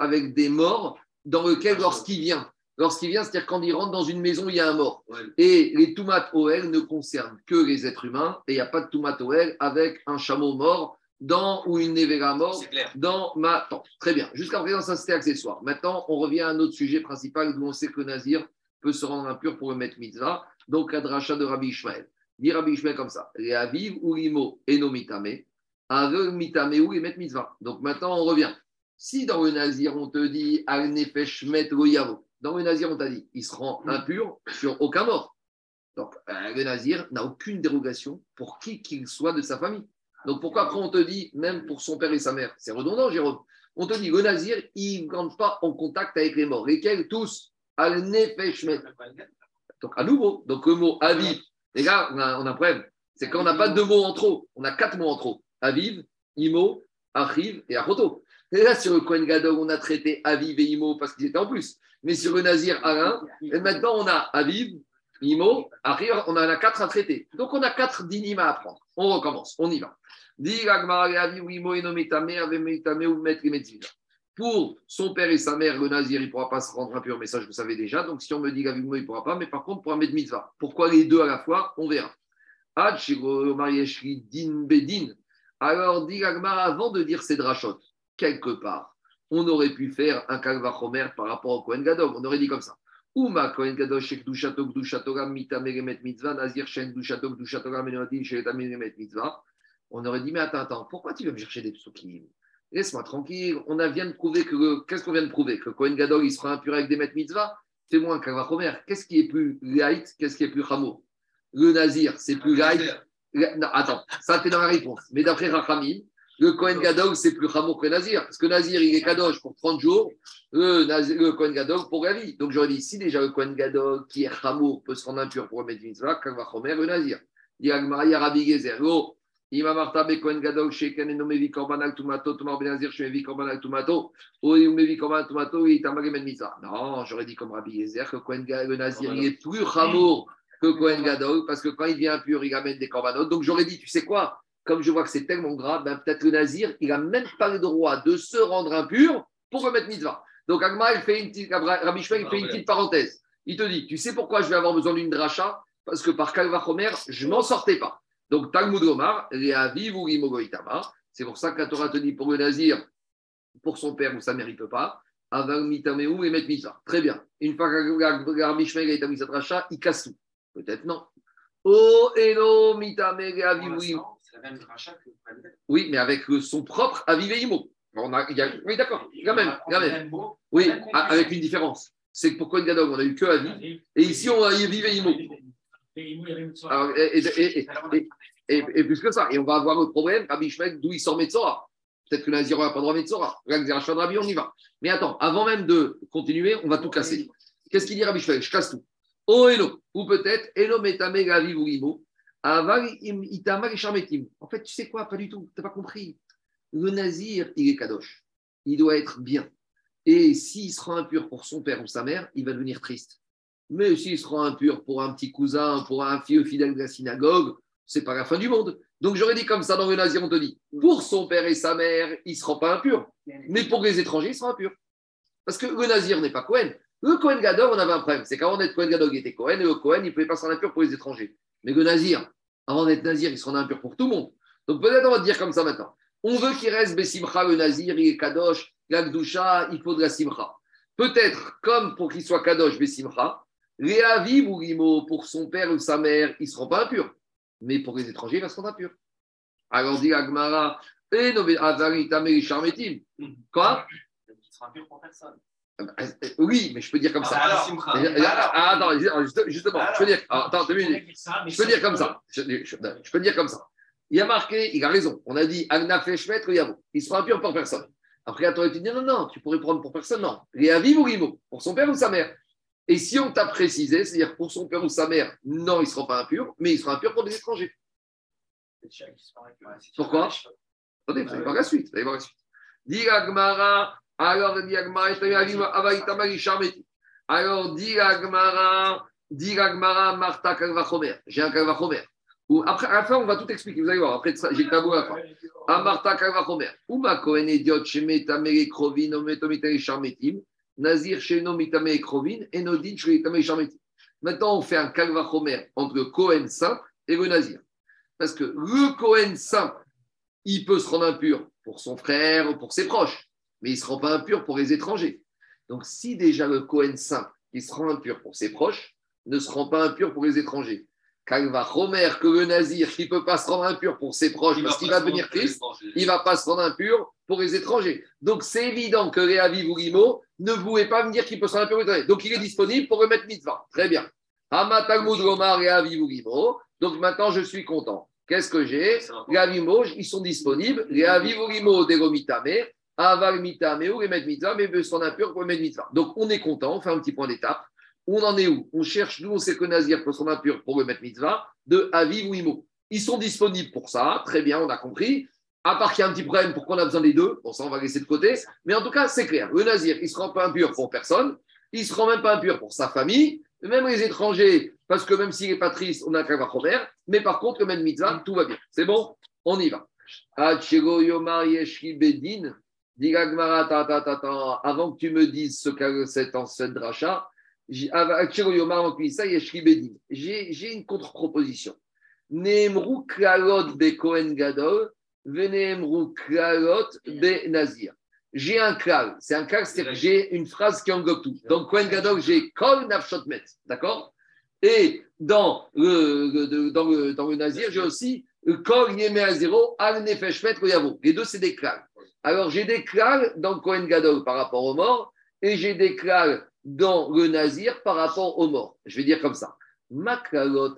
avec des morts dans lequel, lorsqu'il vient, lorsqu'il vient, c'est-à-dire quand il rentre dans une maison il y a un mort. Et les toumat OL ne concernent que les êtres humains, et il n'y a pas de toumat OL avec un chameau mort dans, ou une nevera mort dans ma tente. Très bien. Jusqu'à présent, ça c'était accessoire. Maintenant, on revient à notre sujet principal où on sait que le nazir peut se rendre impur pour le mettre mitzvah, donc la dracha de Rabbi Ishmael. Dit Rabbi Ishmael comme ça Les aviv ou limo et no mitame, mitame ou et mettre mitzvah. Donc maintenant, on revient. Si dans le nazir, on te dit al nefesh met dans le nazir, on t'a dit il se rend impur sur aucun mort. Donc euh, le nazir n'a aucune dérogation pour qui qu'il soit de sa famille. Donc pourquoi après on te dit, même pour son père et sa mère, c'est redondant, Jérôme. On te dit, le nazir, il ne rentre pas en contact avec les morts. Lesquels? Tous. Al nefesh met. Donc, à nouveau, donc le mot aviv, les gars, on a, on a un problème. C'est qu'on n'a pas deux mots en trop. On a quatre mots en trop. Aviv, Imo, Achiv et Achoto. Et là, sur le Kohen Gadol, on a traité Aviv et Imo parce qu'ils étaient en plus. Mais sur le Nazir, Alain, et maintenant, on a Aviv, Imo, Achiv, on en a quatre à traiter. Donc, on a quatre dynimes à apprendre. On recommence, on y va. Aviv, Imo, ou Metzvila. Pour son père et sa mère, le nazir, il ne pourra pas se rendre impur, mais ça, je le savais déjà. Donc, si on me dit qu'avimo, il ne pourra pas, mais par contre, pour un mettre mitzvah. Pourquoi les deux à la fois On verra. Din, Bedin. Alors, dit avant de dire ces drachotes, quelque part, on aurait pu faire un kalvachomer par rapport au Kohen Gadol. On aurait dit comme ça. Uma Kohen Shek Dushato, Dushatora, Mita, Meremet, Mitzvah, Nazir, Shen, Dushato, Dushatora, Menotin, Sheretam, Meremet, Mitzvah. On aurait dit, mais attends, attends, pourquoi tu veux me chercher des psukim? Laisse-moi tranquille. On a vient de prouver que. Qu'est-ce qu'on vient de prouver? Que Kohen Gadol, il sera impur avec des maîtres mitzvah C'est moins qu'un Vachomer. Qu'est-ce qui est plus light Qu'est-ce qui est plus chameau? Le Nazir, c'est plus light. Non, attends, ça, t'es dans la réponse. Mais d'après Rachamim, Le Kohen Gadol, c'est plus Hamour que Nazir. Parce que Nazir, il est Kadosh pour 30 jours, le, Nazir- le Kohen Gadol pour la vie. Donc j'aurais dit, si déjà le Kohen Gadol, qui est Hamour, peut se rendre impur pour remettre mitzvah, Kalvachomer, le Nazir. Il y a Rabbi Gezer. Ben ben. Non, j'aurais dit comme Rabbi Gezer que Kohen le Nazir, il est plus Hamour que Kohen Gadol, parce que quand il devient impur, il amène des korbanot. Donc j'aurais dit, tu sais quoi Comme je vois que c'est tellement grave, ben, peut-être le Nazir, il n'a même pas le droit de se rendre impur pour remettre mitzvah. Donc Agma, il fait une petite, Rabbi Shmuel, il fait une petite parenthèse. Il te dit, tu sais pourquoi je vais avoir besoin d'une dracha? Parce que par Kalvachomer, je m'en sortais pas. Donc Talmud Omar. C'est pour ça que la Torah te dit pour le Nazir, pour son père ou sa mère, il ne peut pas. Aval mitameu et mitzvah. Très bien. Une fois que Rabbi Shmuel a établi cette dracha, il casse tout. Peut-être non. Oh, eno, mitame, Reavi Pour ou Imo- l'instant, C'est la même rachat que Oui, mais avec euh, son propre Aviveimo. On a, il y a- oui, d'accord, même. Oui, avec une différence. C'est que pour Kohen Gadol, on a eu que Avi. Et ici, on a Aviveimo. Alors, et, et, et, et, et, et plus que ça. Et on va avoir le problème, Rabbi Shmuel, d'où il sort Metzora. Peut-être que Nazir n'a pas le droit de Metzora. Rabbi, on y va. Mais attends, avant même de continuer, on va tout casser. Qu'est-ce qu'il dit Rabbi Je casse tout. Oh Elo, ou peut-être Elo Metame Gavi. En fait, tu sais quoi? Pas du tout. Tu n'as pas compris. Le Nazir, il est Kadosh. Il doit être bien. Et s'il sera impur pour son père ou sa mère, il va devenir triste. Mais s'il sera impur pour un petit cousin, pour un vieux fidèle de la synagogue, c'est pas la fin du monde. Donc j'aurais dit comme ça dans le Nazir, on te dit, pour son père et sa mère, il ne sera pas impur. Mais pour les étrangers, il sera impur. Parce que le Nazir n'est pas Cohen. Le Cohen Gadol, on avait un problème. C'est qu'avant d'être Cohen Gadol, il était Cohen, et le Cohen, il ne pouvait pas se rendre impur pour les étrangers. Mais le Nazir, avant d'être Nazir, il se rend impur pour tout le monde. Donc peut-être on va te dire comme ça maintenant. On veut qu'il reste Bessimcha, le Nazir, il est Kadosh, l'Akdusha, il faut de la Simcha. Peut-être, comme pour qu'il soit Kadosh, Bessimcha, Réavi ou Rimo, pour son père ou sa mère, ils ne seront pas impurs. Mais pour les étrangers, il va se rendre impur. Alors dit Agmara, eh, Charmetim. Quoi? Il sera impur pour personne. Euh, Oui, mais je peux dire comme ça. Ah, alors, Ah, alors. ah, attends, juste- justement, je peux dire. ah, Attends, deux minutes. Je peux dire comme ça. Je, peux dire comme ça. Il a marqué, il a raison. On a dit Agna Feshmet, Yavo. Il sera impur pour personne. Après, toi, tu dis non, non, tu pourrais prendre pour personne. Non. Réaviv ou Rimo, pour son père ou sa mère. Et si on t'a précisé, c'est-à-dire pour son père ou sa mère, non, il ne sera pas impur, mais il sera impur pour des étrangers. Pourquoi Attendez, vous allez voir la suite. Vous allez voir la suite. Dit alors dit alors dit Agmara, dit Agmara, Marta Kalvachomer. J'ai un Kalvachomer. Ou après, à la fin, on va tout expliquer. Vous allez voir. Après, ça, j'ai le tabou à la fin. Amarta Kalvachomer. Uma Kohen Idiot, Shemetame Krovin, Ometomite Charmetim. Nazir, Sheno Mitame Krovin, Enodin, Shemetame Charmetim. Maintenant, on fait un Kalvachomer entre le Kohen et le Nazir. Parce que le Kohen simple, il peut se rendre impur pour son frère ou pour ses proches, mais il ne se rend pas impur pour les étrangers. Donc, si déjà le Kohen simple, qui se rend impur pour ses proches, ne se rend pas impur pour les étrangers, Kalva Romer, que le Nazir, qui ne peut pas se rendre impur pour ses proches parce qu'il va devenir Christ, il ne va pas se rendre impur pour les étrangers. Donc, c'est évident que Réavi Vurimo ne pouvait pas me dire qu'il peut se rendre impur pour les étrangers. Donc, il est disponible pour remettre mitzvah. Très bien. Gomar. Donc, maintenant, je suis content. Qu'est-ce que j'ai avimos, ils sont disponibles. Les avivurimo degomitame, aval mitame ou les mettre mitzvah, mais veut son impur pour les mettre mitzvah. Donc on est content, on fait un petit point d'étape. On en est où? On cherche, nous on sait que Nazir peut son impur pour le mettre mitzvah, de aviv ou imo. Ils sont disponibles pour ça, très bien, on a compris. À part qu'il y a un petit problème, pourquoi on a besoin des deux? Bon, ça on va laisser de côté. Mais en tout cas, c'est clair. Le Nazir, il ne se rend pas impur pour personne, il ne se rend même pas impur pour sa famille, même les étrangers, parce que même s'il n'est pas triste, on a qu'à voir. Mais par contre, le même mitzvah, tout va bien. C'est bon? On y va. Avant que tu me dises ce qu'a cet ancien rachat, Yeshki Bedin. J'ai une contre-proposition. Neemru Klalot Be Kohen Gadol, Veneemru Klalot Be Nazir. J'ai un klal. C'est un klal, c'est-à-dire que j'ai une phrase qui englobe tout. Dans Kohen Gadol, j'ai Kol Nafshot Met. D'accord? Et dans le, le- dans le, dans le Nazir, j'ai aussi Kol Yeme Azero, Al Nefesh Met Yavo. Les deux, c'est des klals. Alors, j'ai des klals dans Kohen Gadol par rapport aux morts et j'ai des klals dans le Nazir par rapport aux morts. Je vais dire comme ça.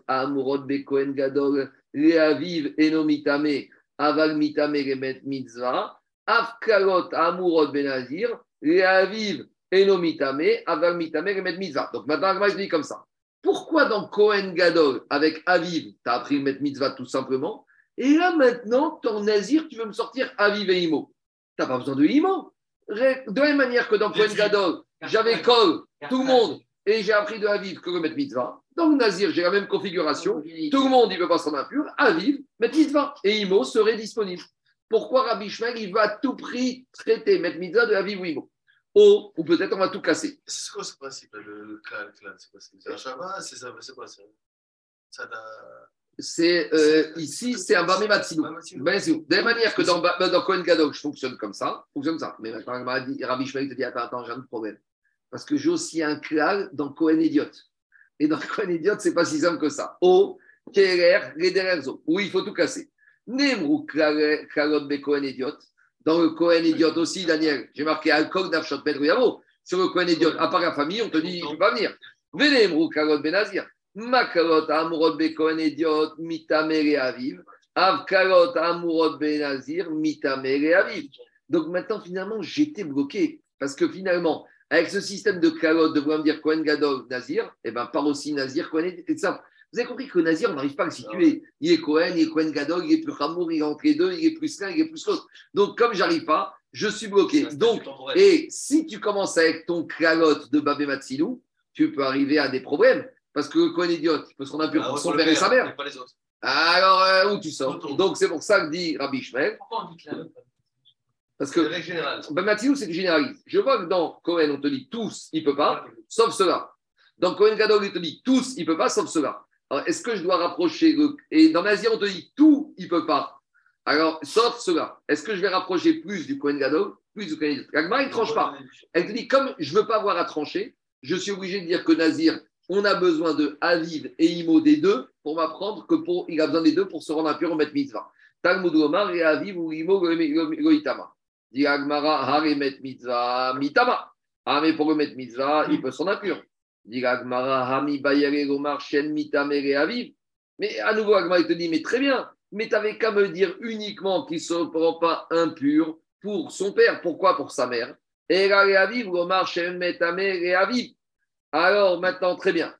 Amurot Be Kohen Gadol, Leaviv Enomitame, Aval Mitame Remet Mitzvah, Afkalot Amurot Benazir, Reaviv Eno Mitame, Aval Mitame Remet Mitzvah. Donc maintenant, je dis comme ça. Pourquoi dans Kohen Gadol, avec Aviv, tu as appris le mettre mitzvah tout simplement? Et là maintenant, ton nazir, tu veux me sortir Aviv et Imo. Tu n'as pas besoin de Imo. De la même manière que dans Kohen Gadol, j'avais Kol, tout le monde, et j'ai appris de Aviv que le mettre mitzvah. Dans le nazir, j'ai la même configuration. Tout le monde, il ne veut pas s'en impur. Aviv, mettre mitzvah. Et Imo serait disponible. Pourquoi Rabbi Shmuel, il va à tout prix traiter mettre mitzvah de Aviv ou Imo? Oh, ou peut-être on va tout casser. C'est quoi ce principe, le, clan, C'est quoi C'est un Shabbat C'est ça C'est quoi ça C'est euh, ici, c'est un Bamé Matsinou. Ben, c'est où. De la même manière que dans, dans Cohen Gadol, je fonctionne comme ça, fonctionne comme ça. Mais maintenant, Rabbi Shmuel te dit Attends, attends, j'ai un problème. Parce que j'ai aussi un klal dans Cohen Idiot. Et dans [LAUGHS] Cohen Idiot, c'est pas si simple que ça. O, Kerer, Ledererzo. Oui, il faut tout casser. Nemrou, Klal- Klalot, Be Cohen Idiot. Dans le Cohen Idiot aussi, Daniel, j'ai marqué Alcool, Nafshot, Pedro. Sur le Cohen Idiot, à part la famille, on te dit peut pas venir. Venemrou, Klalot, Benazir. Makalot, Amurot, Be Cohen Idiot, Mitamere Aviv. Avkalot, Amurot, Benazir, Mitamere Aviv. Donc maintenant, finalement, j'étais bloqué. Parce que finalement, avec ce système de kalot, de vouloir me dire Kohen Gadol, Nazir, et ben par aussi Nazir, Kohen, c'est simple. Vous avez compris que Nazir, on n'arrive pas à le situer. Il est Kohen, il est Kohen Gadol, il est plus Hamour, il est entre les deux, il est plus l'un, il est plus l'autre. Donc, comme j'arrive pas, je suis bloqué. Donc, et si tu commences avec ton kalot de Babé Matsilou, tu peux arriver à des problèmes. Parce que le Kohen idiot, il peut se rendre impur Ah, pour son père et sa mère. mais Pas les autres. Alors, euh, où tu sors? Donc, c'est pour ça que dit Rabbi Shmuel. Pourquoi on dit Parce que la ben, Matilou, c'est que généralise. Je vois que dans Cohen, on te dit tous, il ne peut pas, sauf cela. Dans Cohen Gadol, il te dit tous, il ne peut pas, sauf cela. Alors, est-ce que je dois rapprocher le... Et dans Nazir, on te dit tout, il ne peut pas. Alors, sauf cela. Est-ce que je vais rapprocher plus du Cohen Gadol, plus du Cohen L'Agma, il ne tranche pas. Elle te dit, comme je ne veux pas avoir à trancher, je suis obligé de dire que Nazir, on a besoin de Aviv et Imo des deux pour m'apprendre que pour, il a besoin des deux pour se rendre impur au Met Mitzvah. Talmud Omar et Aviv ou Imo Goitama. Dit Agmara, Haremet Mitzvah, Mitama. Ah, mais pour le Met Mitzvah, il peut s'en impur. Dit Agmara, Hami Bayere Gomar, Shen Mitamere Aviv. Mais à nouveau, Agmara, il te dit, mais très bien, mais tu n'avais qu'à me dire uniquement qu'il ne se rend pas impur pour son père. Pourquoi Pour sa mère? Alors maintenant, très bien.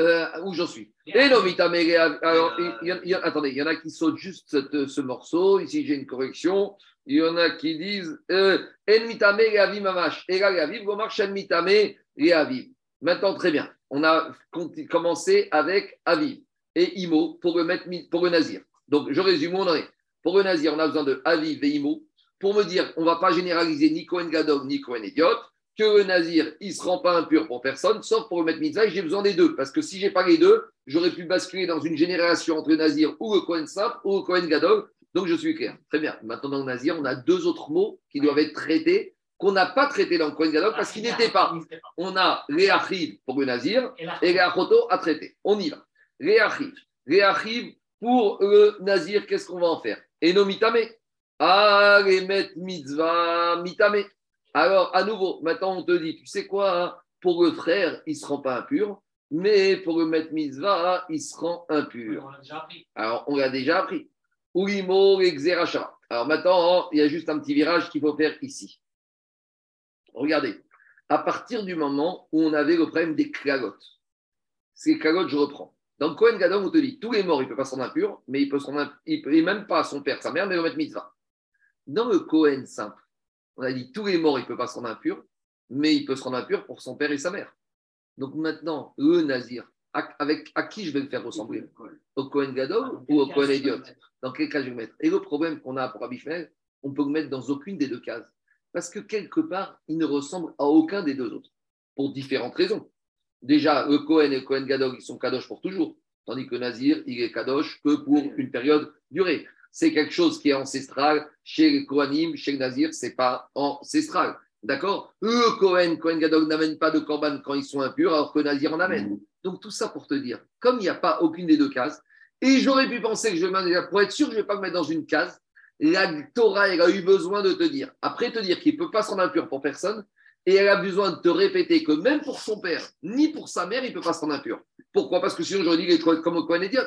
Euh, où j'en suis? Et non, Mitamere Aviv. Alors, il y en- il y en- attendez, il y en a qui sautent juste ce morceau. Ici, j'ai une correction. Il y en a qui disent euh, En mitame reaviv mamash. Ega reaviv gomar shen mitame reaviv. Maintenant, très bien. On a commencé avec aviv et imo pour le, mettre, pour le nazir. Donc, je résume on en est. Pour le nazir, on a besoin de aviv et imo pour me dire on ne va pas généraliser ni Cohen Gadol ni Cohen Idiot, que le nazir, il ne se rend pas impur pour personne, sauf pour le mettre mitzvah, et j'ai besoin des deux. Parce que si j'ai pas les deux, j'aurais pu basculer dans une génération entre le nazir ou le Cohen simple ou le Cohen Gadol. Donc je suis clair. Très bien. Maintenant, dans le nazir, on a deux autres mots qui doivent être traités, qu'on n'a pas traités dans le Cohen Gadol parce qu'ils n'étaient pas. On a les achiv pour le nazir Et et les achoto à traiter. On y va. Les achiv. Les achiv pour le nazir, qu'est-ce qu'on va en faire? Eno mitame. Ah, les mitzvah mitame. Alors, à nouveau, maintenant, on te dit, tu sais quoi hein Pour le frère, il ne se rend pas impur, mais pour le mettre mitzvah, il se rend impur. on l'a déjà appris. Alors, on l'a déjà appris. Ulimo exeracha. Alors maintenant, il y a juste un petit virage qu'il faut faire ici. Regardez, à partir du moment où on avait le problème des clagotes, ces clagotes, je reprends. Dans le Kohen Gadol, on te dit, tous les morts, il ne peut pas s'en impur, mais il peut s'en il et même pas son père, sa mère, mais le mettre mitzvah. Dans le Kohen simple, on a dit, tous les morts, il ne peut pas se rendre impur, mais il peut se rendre impur pour son père et sa mère. Donc maintenant, le Nazir, à, avec, à qui je vais le faire ressembler? Au Kohen Gadol ou au Kohen Idiot Dans quel cas je vais le mettre? Et le problème qu'on a pour Rabbi Shmuel, on peut le mettre dans aucune des deux cases. Parce que quelque part, il ne ressemble à aucun des deux autres. Pour différentes raisons. Déjà, le Kohen et le Kohen Gadol, ils sont kadosh pour toujours. Tandis que Nazir, il est kadosh que pour une période durée. C'est quelque chose qui est ancestral. Chez les Kohanim, chez le Nazir, c'est pas ancestral. D'accord? Le Kohen, Kohen Gadol n'amène pas de korban quand ils sont impurs, alors que Nazir en amène. Donc tout ça pour te dire, comme il n'y a pas aucune des deux cases, et j'aurais pu penser que je vais pour être sûr que je ne vais pas me mettre dans une case, la Torah, elle a eu besoin de te dire, après te dire qu'il ne peut pas s'en impur pour personne, et elle a besoin de te répéter que même pour son père, ni pour sa mère, il ne peut pas s'en impur. Pourquoi? Parce que sinon, j'aurais dit qu'il est comme au Kohen Idiot.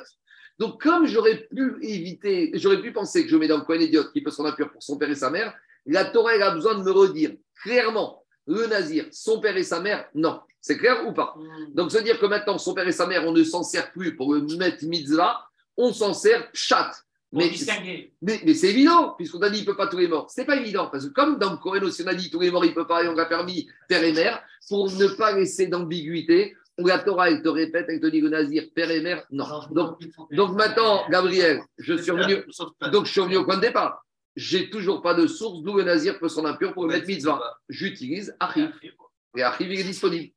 Donc, comme j'aurais pu éviter, j'aurais pu penser que je mets dans le coin idiote qui peut se rendre impur pour son père et sa mère, la Torah elle a besoin de me redire clairement le nazir, son père et sa mère, non. C'est clair ou pas? Donc, se dire que maintenant, son père et sa mère, on ne s'en sert plus pour le mettre mitzvah, on s'en sert chat. Mais, distinguer. mais, mais c'est évident, puisqu'on a dit qu'il ne peut pas tous les morts. C'est pas évident, parce que comme dans le Coran aussi, on a dit tous les morts, il ne peut pas, et on a permis père et mère, pour ne pas laisser d'ambiguïté, la Torah, elle te répète, elle te dit le nazir, père et mère, non. Donc, donc maintenant, Gabriel, je suis revenu, donc je suis revenu au point de départ. J'ai toujours pas de source d'où le nazir peut s'en impur pour mettre mitzvah. J'utilise Achiv. Et Achiv, il est disponible.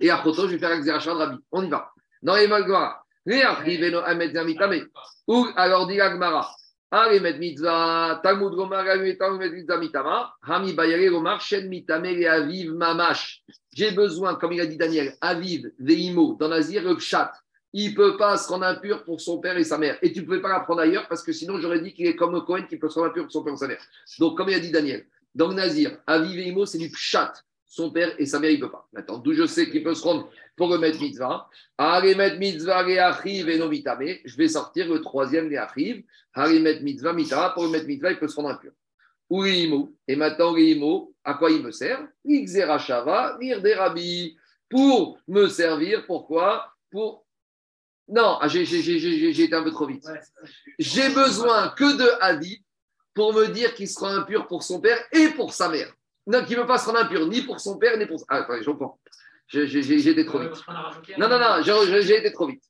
Et à Khoto, je vais faire Exerachat de Rabbi. On y va. Dans les Malgora. Les Achiv et no Amet Zamitame. Ou alors dit Agmara. Allez, met mitzvah, Talmud Gomar, met mitzvah mitama, Hami Bayare Gomar, Shen mitame et Aviv Mamash. J'ai besoin, comme il a dit Daniel, Aviv, Veimo, dans Nazir, le Pshat. Il ne peut pas se rendre impur pour son père et sa mère. Et tu ne pouvais pas l'apprendre ailleurs parce que sinon j'aurais dit qu'il est comme Cohen qui peut se rendre impur pour son père et sa mère. Donc, comme il a dit Daniel, dans le Nazir, Aviv et Imo, c'est du Pshat. Son père et sa mère, il ne peut pas. Maintenant, d'où je sais qu'il peut se rendre pour remettre mitzvah? Allez, mitzvah, les achiv et no mitame. Je vais sortir le troisième, les achiv. Allez, mitzvah, mitama. Pour remettre mitzvah, il peut se rendre impur. Ou l'imo. Et maintenant, l'imo, à quoi il me sert? Rabbis. Pour me servir, pourquoi? Pour. Non, ah, j'ai été un peu trop vite. J'ai besoin que de Aviv pour me dire qu'il sera impur pour son père et pour sa mère. Non, qu'il ne peut pas se rendre impur ni pour son père ni pour. Ah, attendez, je comprends. J'ai été trop vite. Non, non, non, j'ai- été trop vite.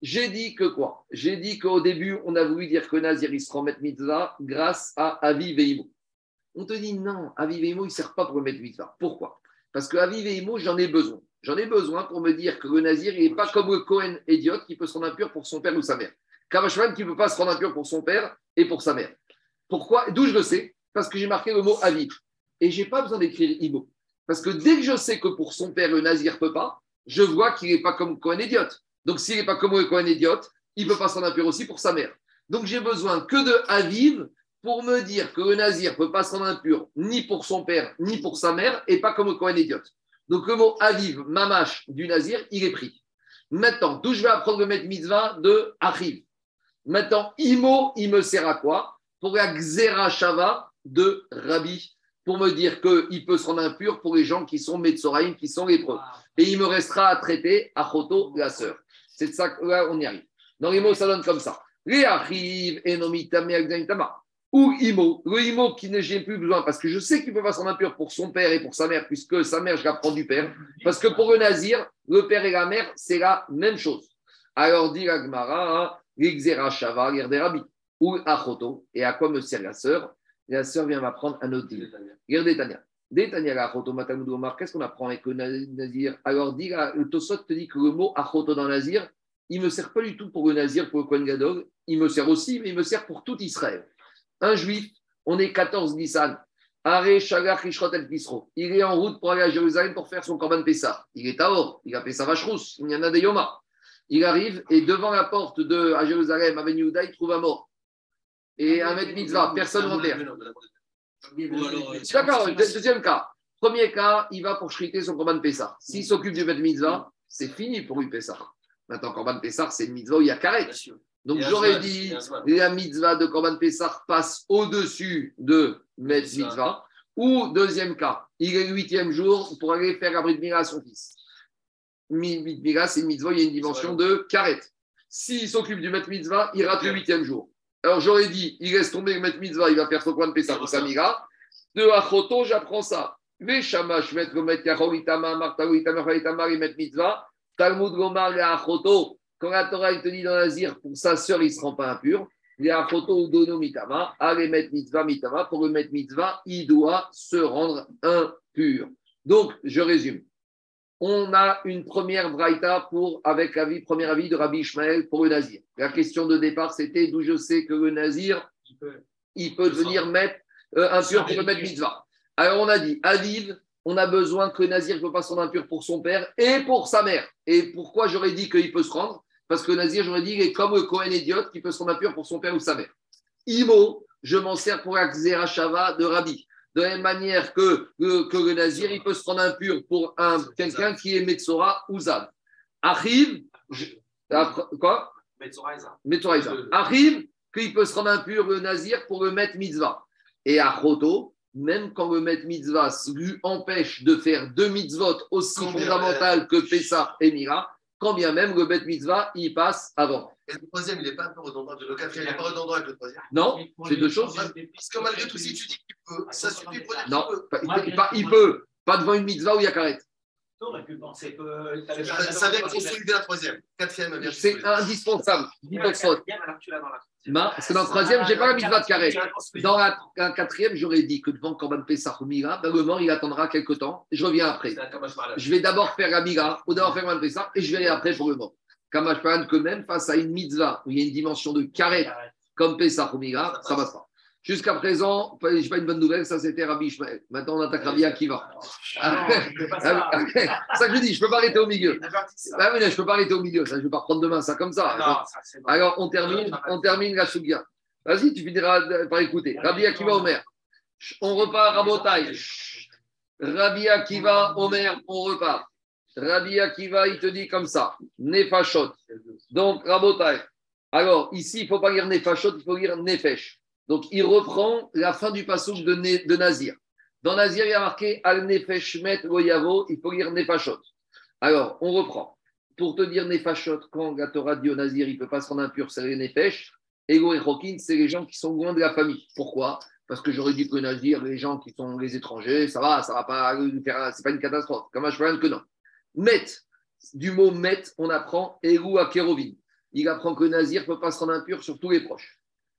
J'ai dit que quoi? J'ai dit qu'au début, on a voulu dire que Nazir, il se remet mitzvah grâce à Aviv et Imo. On te dit non, Aviv et Imo, il ne sert pas pour remettre mitzvah. Pourquoi? Parce que Aviv et Imo, j'en ai besoin. J'en ai besoin pour me dire que le Nazir, il n'est pas comme le Cohen idiot qui peut se rendre impur pour son père ou sa mère. Kamashman qui ne peut pas se rendre impur pour son père et pour sa mère. Pourquoi? D'où je le sais? Parce que j'ai marqué le mot Aviv. Et je n'ai pas besoin d'écrire Imo. Parce que dès que je sais que pour son père, le Nazir ne peut pas, je vois qu'il n'est pas comme Cohen idiot. Donc s'il n'est pas comme le Cohen idiot, il ne peut pas s'en impur aussi pour sa mère. Donc j'ai besoin que de Aviv pour me dire que le Nazir ne peut pas se rendre impur ni pour son père, ni pour sa mère, et pas comme le Cohen idiot. Donc le mot Aviv, Mamash du Nazir, il est pris. Maintenant, d'où je vais apprendre le mettre mitzvah de Achiv? Maintenant, Imo, il me sert à quoi? Pour la Xera Shava de Rabbi, pour me dire qu'il peut se rendre impur pour les gens qui sont Metzoraïm, qui sont lépreux. Et il me restera à traiter à Choto, la sœur. C'est de ça que là, on y arrive. Dans les mots, ça donne comme ça. Les Achiv, Enomita. Ou Imo, le Imo qui ne j'ai plus besoin parce que je sais qu'il peut pas se rendre impur pour son père et pour sa mère, puisque sa mère, je la prends du père. Parce que pour le Nazir, le père et la mère, c'est la même chose. Alors dit la Gemara, l'Ixera Shava, l'Ir des Rabbi, ou Achoto. Et à quoi me sert la sœur? La sœur vient m'apprendre un autre deal. Achoto, Omar, qu'est-ce qu'on apprend avec le Nazir? Alors dit, la- le Tosot te dit que le mot Achoto dans le Nazir, il ne me sert pas du tout pour le Nazir, pour le Kohen Gadol. Il me sert aussi, mais il me sert pour tout Israël. Un juif, on est 14 Nissan. Il est en route pour aller à Jérusalem pour faire son Korban Pessah. Il est à Or, il a fait sa vache rousse, il y en a des Yoma. Il arrive et devant la porte de à Jérusalem, à Ben Yehuda, il trouve un mort. Et un maître mitzvah, personne ne alors, euh, d'accord, deux- deuxième cas. Premier cas, il va pour shriter son Korban Pessah. S'il s'occupe du maître mitzvah, c'est fini pour lui Pessah. Maintenant, Korban Pessah, c'est une mitzvah où il y a carré. Donc j'aurais dit la mitzvah de Korban Pessah passe au-dessus de Metz Mitzvah. Ou deuxième cas, il est le huitième jour pour aller faire la Brit Mila à son fils. Brit Mila, c'est une mitzvah, il y a une dimension de karet. S'il s'occupe du Metz mitzvah, il rate le huitième jour. Alors j'aurais dit, il laisse tomber le Metz mitzvah, il va faire son Korban Pessah pour sa Mila. De Achoto, j'apprends ça. Les shamash, Met Gomet Itama, Met mitzvah. Talmud Gomar, Achoto. Quand la Torah il te dit dans Nazir, pour sa sœur, il ne se rend pas impur. Les Achoto Udono Mitama, allez mettre mitzvah Mitama. Pour le mettre mitzvah, il doit se rendre impur. Donc, je résume. On a une première braïta pour, avec avis, premier avis de Rabbi Ishmael pour le Nazir. La question de départ, c'était d'où je sais que le Nazir, il peut devenir mettre, euh, impur pour le mettre mitzvah. Alors, on a dit, Aviv, on a besoin que le Nazir ne peut pas se rendre impur pour son père et pour sa mère. Et pourquoi j'aurais dit qu'il peut se rendre? Parce que le Nazir, j'aurais dit, il est comme le Cohen idiot qui peut se rendre impur pour son père ou sa mère. Imo, je m'en sers pour la Shava de Rabbi. De la même manière que, que, que le Nazir, il peut se rendre impur pour un, quelqu'un qui est Metzora ou Zav. Arrive, je- après- quoi? Metzoraïza. Metzoraïza. Arrive qu'il peut se rendre impur le nazir pour le mettre mitzvah. Et à Choto, même quand le mettre mitzvah lui empêche de faire deux mitzvot aussi fondamentales que Pessah et Mira, quand bien même le mettre mitzvah, il passe avant. Et le troisième, il n'est pas un peu redondant. Le quatrième, il n'est pas redondant avec le troisième. Non, c'est deux choses. Parce que malgré tout, si tu dis qu'il peut, ça suffit pour dire qu'il Non, peut. pas- il, peut, pas devant une mitzvah où il y a carré. On aurait pu penser que. Ça ça vient consolider la troisième. Quatrième, C'est indispensable. Tu l'as dans la parce que dans le troisième, j'ai pas la mitzvah de carré. Dans la, la quatrième, j'aurais dit que devant Korban Pessah ou Mira, ben, le mort, il attendra quelques temps. Je reviens après. Je vais d'abord faire la Mira, ou d'abord faire Korban Pessah, et je vais aller après pour le mort. Kamash que même face à une mitzvah où il y a une dimension de carré comme Pessah ou Mira, ça passe pas. Jusqu'à présent, je n'ai pas une bonne nouvelle, ça c'était Rabbi Ishmael. Maintenant, on attaque Rabbi Akiva. Ah ça. Que je dis, je ne peux pas arrêter au milieu. Ah oui, je ne peux pas arrêter au milieu, ça, je ne vais pas reprendre demain ça comme ça. Non, ça, c'est bon. Alors, on termine, on termine la Sugia. Vas-y, tu finiras par écouter. Rabbi Akiva Omer. On repart à Botaï. Rabbi Akiva Omer, on repart. Rabbi Akiva, il te dit comme ça. Nefashot. Donc, Rabotai. Alors, ici, il ne faut pas lire Nefashot, il faut lire Nefesh. Donc, il reprend la fin du passouk de, Nazir. Dans Nazir, il y a marqué Al Nefesh Met Goyavo, il faut lire Nefashot. Alors, on reprend. Pour te dire Nefashot, quand la Torah dit au Nazir, il ne peut pas se rendre impur, c'est les Nefesh. Ego et Chokin, c'est les gens qui sont loin de la famille. Pourquoi? Parce que j'aurais dit que Nazir, les gens qui sont les étrangers, ça va, ça va pas faire, c'est pas une catastrophe. Comme je que non. Met, du mot met, on apprend Eru à Kérovin. Il apprend que Nazir ne peut pas se rendre impur sur tous les proches.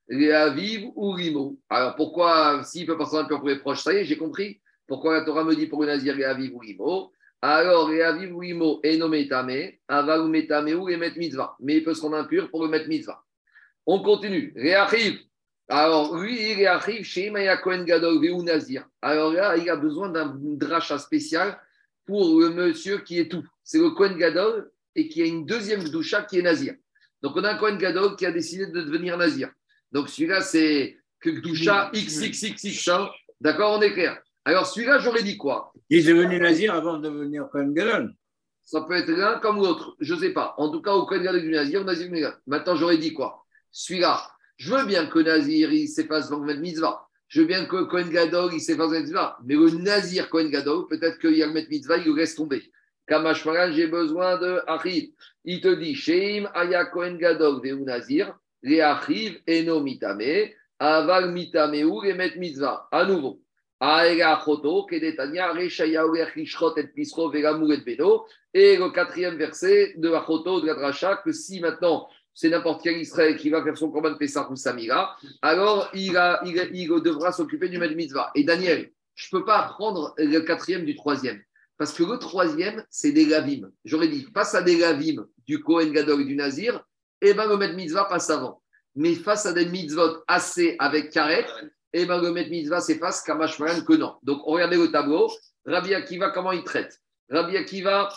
Les Aviv ou Rimo. Alors pourquoi, s'il peut pas se rendre impur pour les proches, ça y est, j'ai compris. Pourquoi la Torah me dit pour le Nazir les Aviv ou Rimo Alors, les Aviv ou Rimo, Eno Metame, Aval ou Metame ou les Met Mitzvah. Mais il peut se rendre impur pour le Met Mitzvah. On continue. Réarrive. Alors, lui, il réarrive chez Imaya Kohen Gadol Veu Nazir. Alors là, il a besoin d'un dracha spécial pour le monsieur qui est tout. C'est le Kohen Gadol et qui a une deuxième doucha qui est Nazir. Donc, on a un Kohen Gadol qui a décidé de devenir Nazir. Donc, celui-là, c'est que doucha XXXX. hein. D'accord, on est clair. Alors, celui-là, j'aurais dit quoi? Il est devenu nazir avant de devenir Kohen Gadol. Ça peut être l'un comme l'autre, je ne sais pas. En tout cas, au Kohen Gadol du Nazir, au Nazir du Nazir. Maintenant, j'aurais dit quoi? Celui-là, je veux bien que Nazir, il s'efface dans le mitzvah. Je veux bien que Kohen Gadol, il s'efface dans le mitzvah. Mais le Nazir Kohen Gadol, peut-être qu'il y a le Met mitzvah, il le laisse tomber. Kamashmaran, j'ai besoin de Achid. Il te dit, Sheim Aya Kohen Gadol Nazir, Eno Mitame, Aval Mitame ou les Met mitzvah. À nouveau. Et le quatrième verset de Achoto, de la Dracha, que si maintenant c'est n'importe quel Israël qui va faire son combat de Pessah ou Samira, alors il, a- il, il devra s'occuper du Med Mitzvah. Et Daniel, je ne peux pas apprendre le quatrième du troisième. Parce que le troisième, c'est des Lavim. J'aurais dit, face à des Lavim du Kohen Gadol et du Nazir, eh ben, le Mitzvah passe avant. Mais face à des mitzvot assez avec Karet, eh ben, le Mitzvah s'efface, Kamash Maran que non. Donc, on regardez le tableau. Rabbi Akiva, comment il traite? Rabbi Akiva,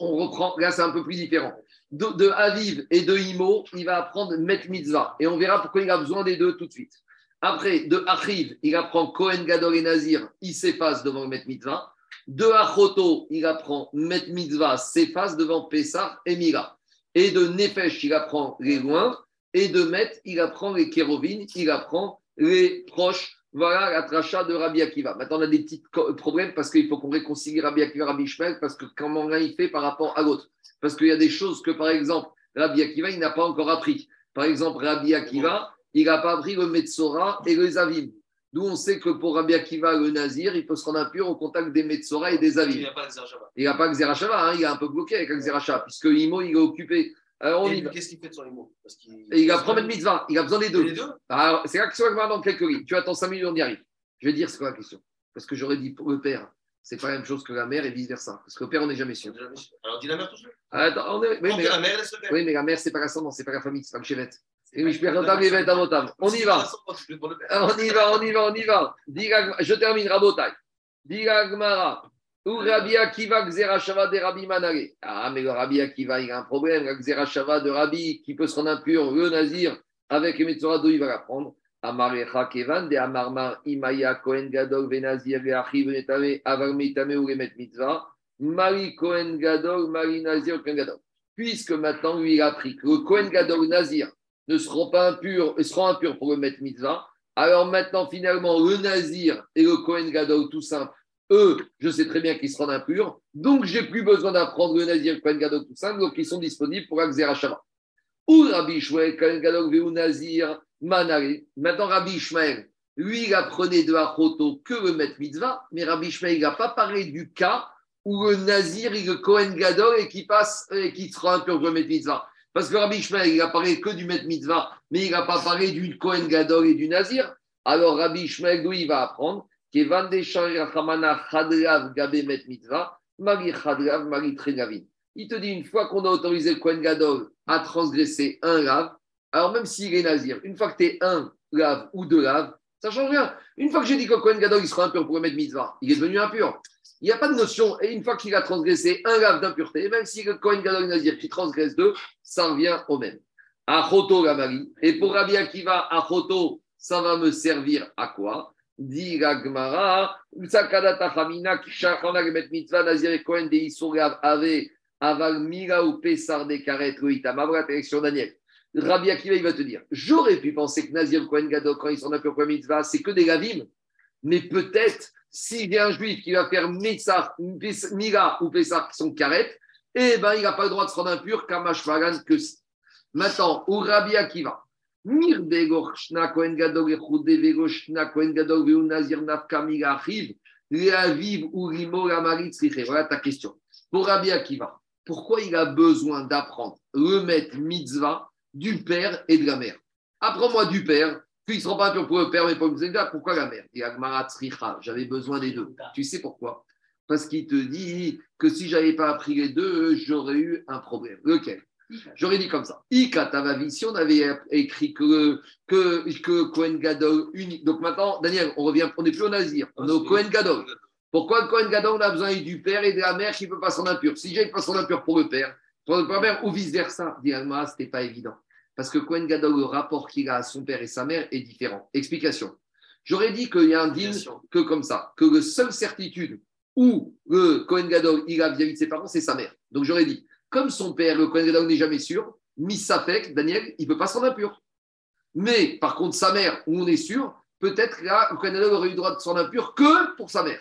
on reprend, là c'est un peu plus différent. De, de Aviv et de Imo, il va apprendre Met Mitzvah. Et on verra pourquoi il a besoin des deux tout de suite. Après, de Achiv, il apprend Kohen Gadol et Nazir, il s'efface devant Met Mitzvah. De Achoto, il apprend Met Mitzvah, s'efface devant Pessah et Mira. Et de Nefesh, il apprend les loin. Et de Met, il apprend les Kérovines, il apprend les proches. Voilà la tracha de Rabbi Akiva. Maintenant, on a des petits problèmes parce qu'il faut qu'on réconcilie Rabbi Akiva Rabbi Ishmael parce que comment l'un il fait par rapport à l'autre. Parce qu'il y a des choses que, par exemple, Rabbi Akiva, il n'a pas encore appris. Par exemple, Rabbi Akiva, il n'a pas appris le Metzora et le Zavim. D'où on sait que pour Rabbi Akiva, le Nazir, il peut se rendre impur au contact des Metzora et des Zavim. a pas de Zarjava. Il n'a pas que Zerachava, hein, il est un peu bloqué avec Zerachava, puisque Imo, il est occupé. Alors, on y Et va. Qu'est-ce qu'il fait de son humour Parce qu'il- Et il va prendre une mitzvah, il a besoin des deux. Les deux? Alors, c'est là que ça va dans quelques lignes. Tu attends 5 minutes, on y arrive. Je vais dire c'est quoi la question? Parce que j'aurais dit pour le père, c'est pas la même chose que la mère et vice-versa. Parce que le père, on n'est jamais sûr. Alors dis la mère tout seul. Attends, on est... oui, mais la... la mère laisse le père. oui, mais la mère, c'est pas l'ascendant, c'est pas la famille, c'est pas le chevet. [LAUGHS] On y va. On y va, on y va, on y va. La- Je termine, Rabotai. Dis la Gemara. Ou Rabbi Akiva Xerashava de Rabbi Manare. Ah, mais le Rabbi Akiva, il a un problème. La de Rabbi qui peut se rendre impur, le Nazir, avec les Metzora, d'où il va l'apprendre. Amarecha Kevan de Amarmar Imaya Kohen Gadol Venazir Veachiv Netame Avar Mitame ou Remet Mitzvah. Mari Kohen Gadol, Mari Nazir Kohen Gadol. puisque maintenant lui il a appris que le Kohen Gadol Nazir ne seront pas impurs, seront impurs pour le mettre mitzvah, alors maintenant finalement le Nazir et le Kohen Gadol tout simple, eux, je sais très bien qu'ils seront impurs, donc j'ai plus besoin d'apprendre le Nazir le Kohen Gadol tout simple, donc ils sont disponibles pour Akzera Shabbat. Ou Rabbi Ishmael, Kohen Gadol Veu Nazir, Manare. Maintenant Rabbi Ishmael, lui il apprenait de Achoto que le mettre mitzvah, mais Rabbi Ishmael il n'a pas parlé du cas où le Nazir et le Kohen Gadol et qui passe et qui sera impur pour le mettre mitzvah. Parce que Rabbi Ishmael, il a parlé que du Met Mitzvah, mais il n'a pas parlé du Kohen Gadol et du Nazir. Alors Rabbi Ishmael, d'où il va apprendre Met. Il te dit, une fois qu'on a autorisé le Kohen Gadol à transgresser un lave, alors même s'il est Nazir, une fois que tu es un lave ou deux laves, ça ne change rien. Une fois que j'ai dit que Kohen Gadol, il sera impur pour le mettre mitzvah, il est devenu impur. Il n'y a pas de notion. Et une fois qu'il a transgressé un lave d'impureté, même si le Kohen Gadol Nazir qui transgresse deux, ça revient au même. Achoto Gamari. Et pour Rabbi Akiva, Achoto, ça va me servir à quoi? Dit la Gemara, Sakadata Hamina, Kishachana Gemet Mitzvah, Nazir et Kohen de Isourav Ave, Aval Mira ou Pesar de Karet, Loïtama, voilà ta lecture Daniel. Rabbi Akiva, il va te dire J'aurais pu penser que Nazir Kohen Gadol, quand ils sont impurs pour mitzvah, c'est que des lavim, mais peut-être y a un juif qui va faire Mitsar, Mira ou Pessar qui sont carrettes, eh ben, il n'a pas le droit de se rendre impur, Kamashvagan, que si. Maintenant, ou Rabbi Akiva, Voilà ta question. Pour Rabbi Akiva, pourquoi il a besoin d'apprendre le maître mitzvah du père et de la mère? Apprends-moi du père, qu'ils ne seront pas impurs pour le père, mais pour le pourquoi la mère? Et Agmarat j'avais besoin des deux. Tu sais pourquoi? Parce qu'il te dit que si je n'avais pas appris les deux, j'aurais eu un problème. Lequel? J'aurais dit comme ça. Ikatavavi, si on avait écrit que, que, que Kohen Gadol unique. Donc maintenant, Daniel, on revient, on n'est plus au Nazir, on est au Kohen Gadol. Pourquoi Kohen Gadol, on a besoin du père et de la mère qui ne peut pas s'en impur Si j'ai pas s'en impur pour le père, pour le père ou vice-versa, dit ce n'était pas évident. Parce que Kohen Gadol, le rapport qu'il a à son père et sa mère est différent. Explication. J'aurais dit qu'il y a un din que comme ça, que la seule certitude où le Kohen Gadol il a vis-à-vis de ses parents, c'est sa mère. Donc j'aurais dit, comme son père, le Kohen Gadol n'est jamais sûr, fait, Daniel, il ne peut pas s'en impur. Mais par contre, sa mère, où on est sûr, peut-être là, le Kohen Gadol aurait eu le droit de s'en impur que pour sa mère.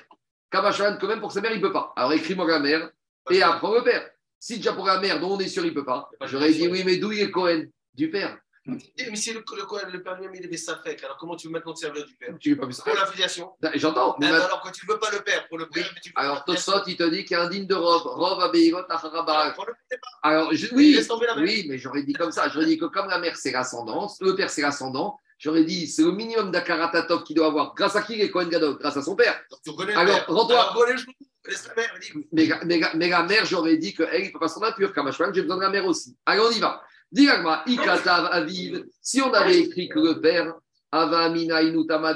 Kamashvan, quand même, pour sa mère, il ne peut pas. Alors écris-moi la mère et apprends le père. Si déjà pour la mère, dont on est sûr, il ne peut pas, j'aurais dit oui, mais d'où il est Cohen Du père. Mais si le, le, le père lui il est Safek, alors comment tu veux maintenant te servir du père? Tu veux pas Pour l'affiliation J'entends. Mais alors quand tu ne veux pas le père, pour le père, oui. tu veux Alors Tosot, il te dit qu'il y a un digne de Rov. Rov Abeigot Acharabak. Alors je, oui, oui, mais j'aurais dit comme ça. J'aurais dit que comme la mère c'est l'ascendance, le père c'est l'ascendant, j'aurais dit c'est le minimum d'Akaratatov qu'il doit avoir. Grâce à qui les Kohen Gadol? Grâce à son père. Alors rends-toi. Mais, mais, mais, la mère, j'aurais dit qu'elle, il ne peut pas s'en impur. Kamashwan, j'ai besoin de la mère aussi. Allez, on y va. Aviv, si on avait écrit que le père, Avamina Inutama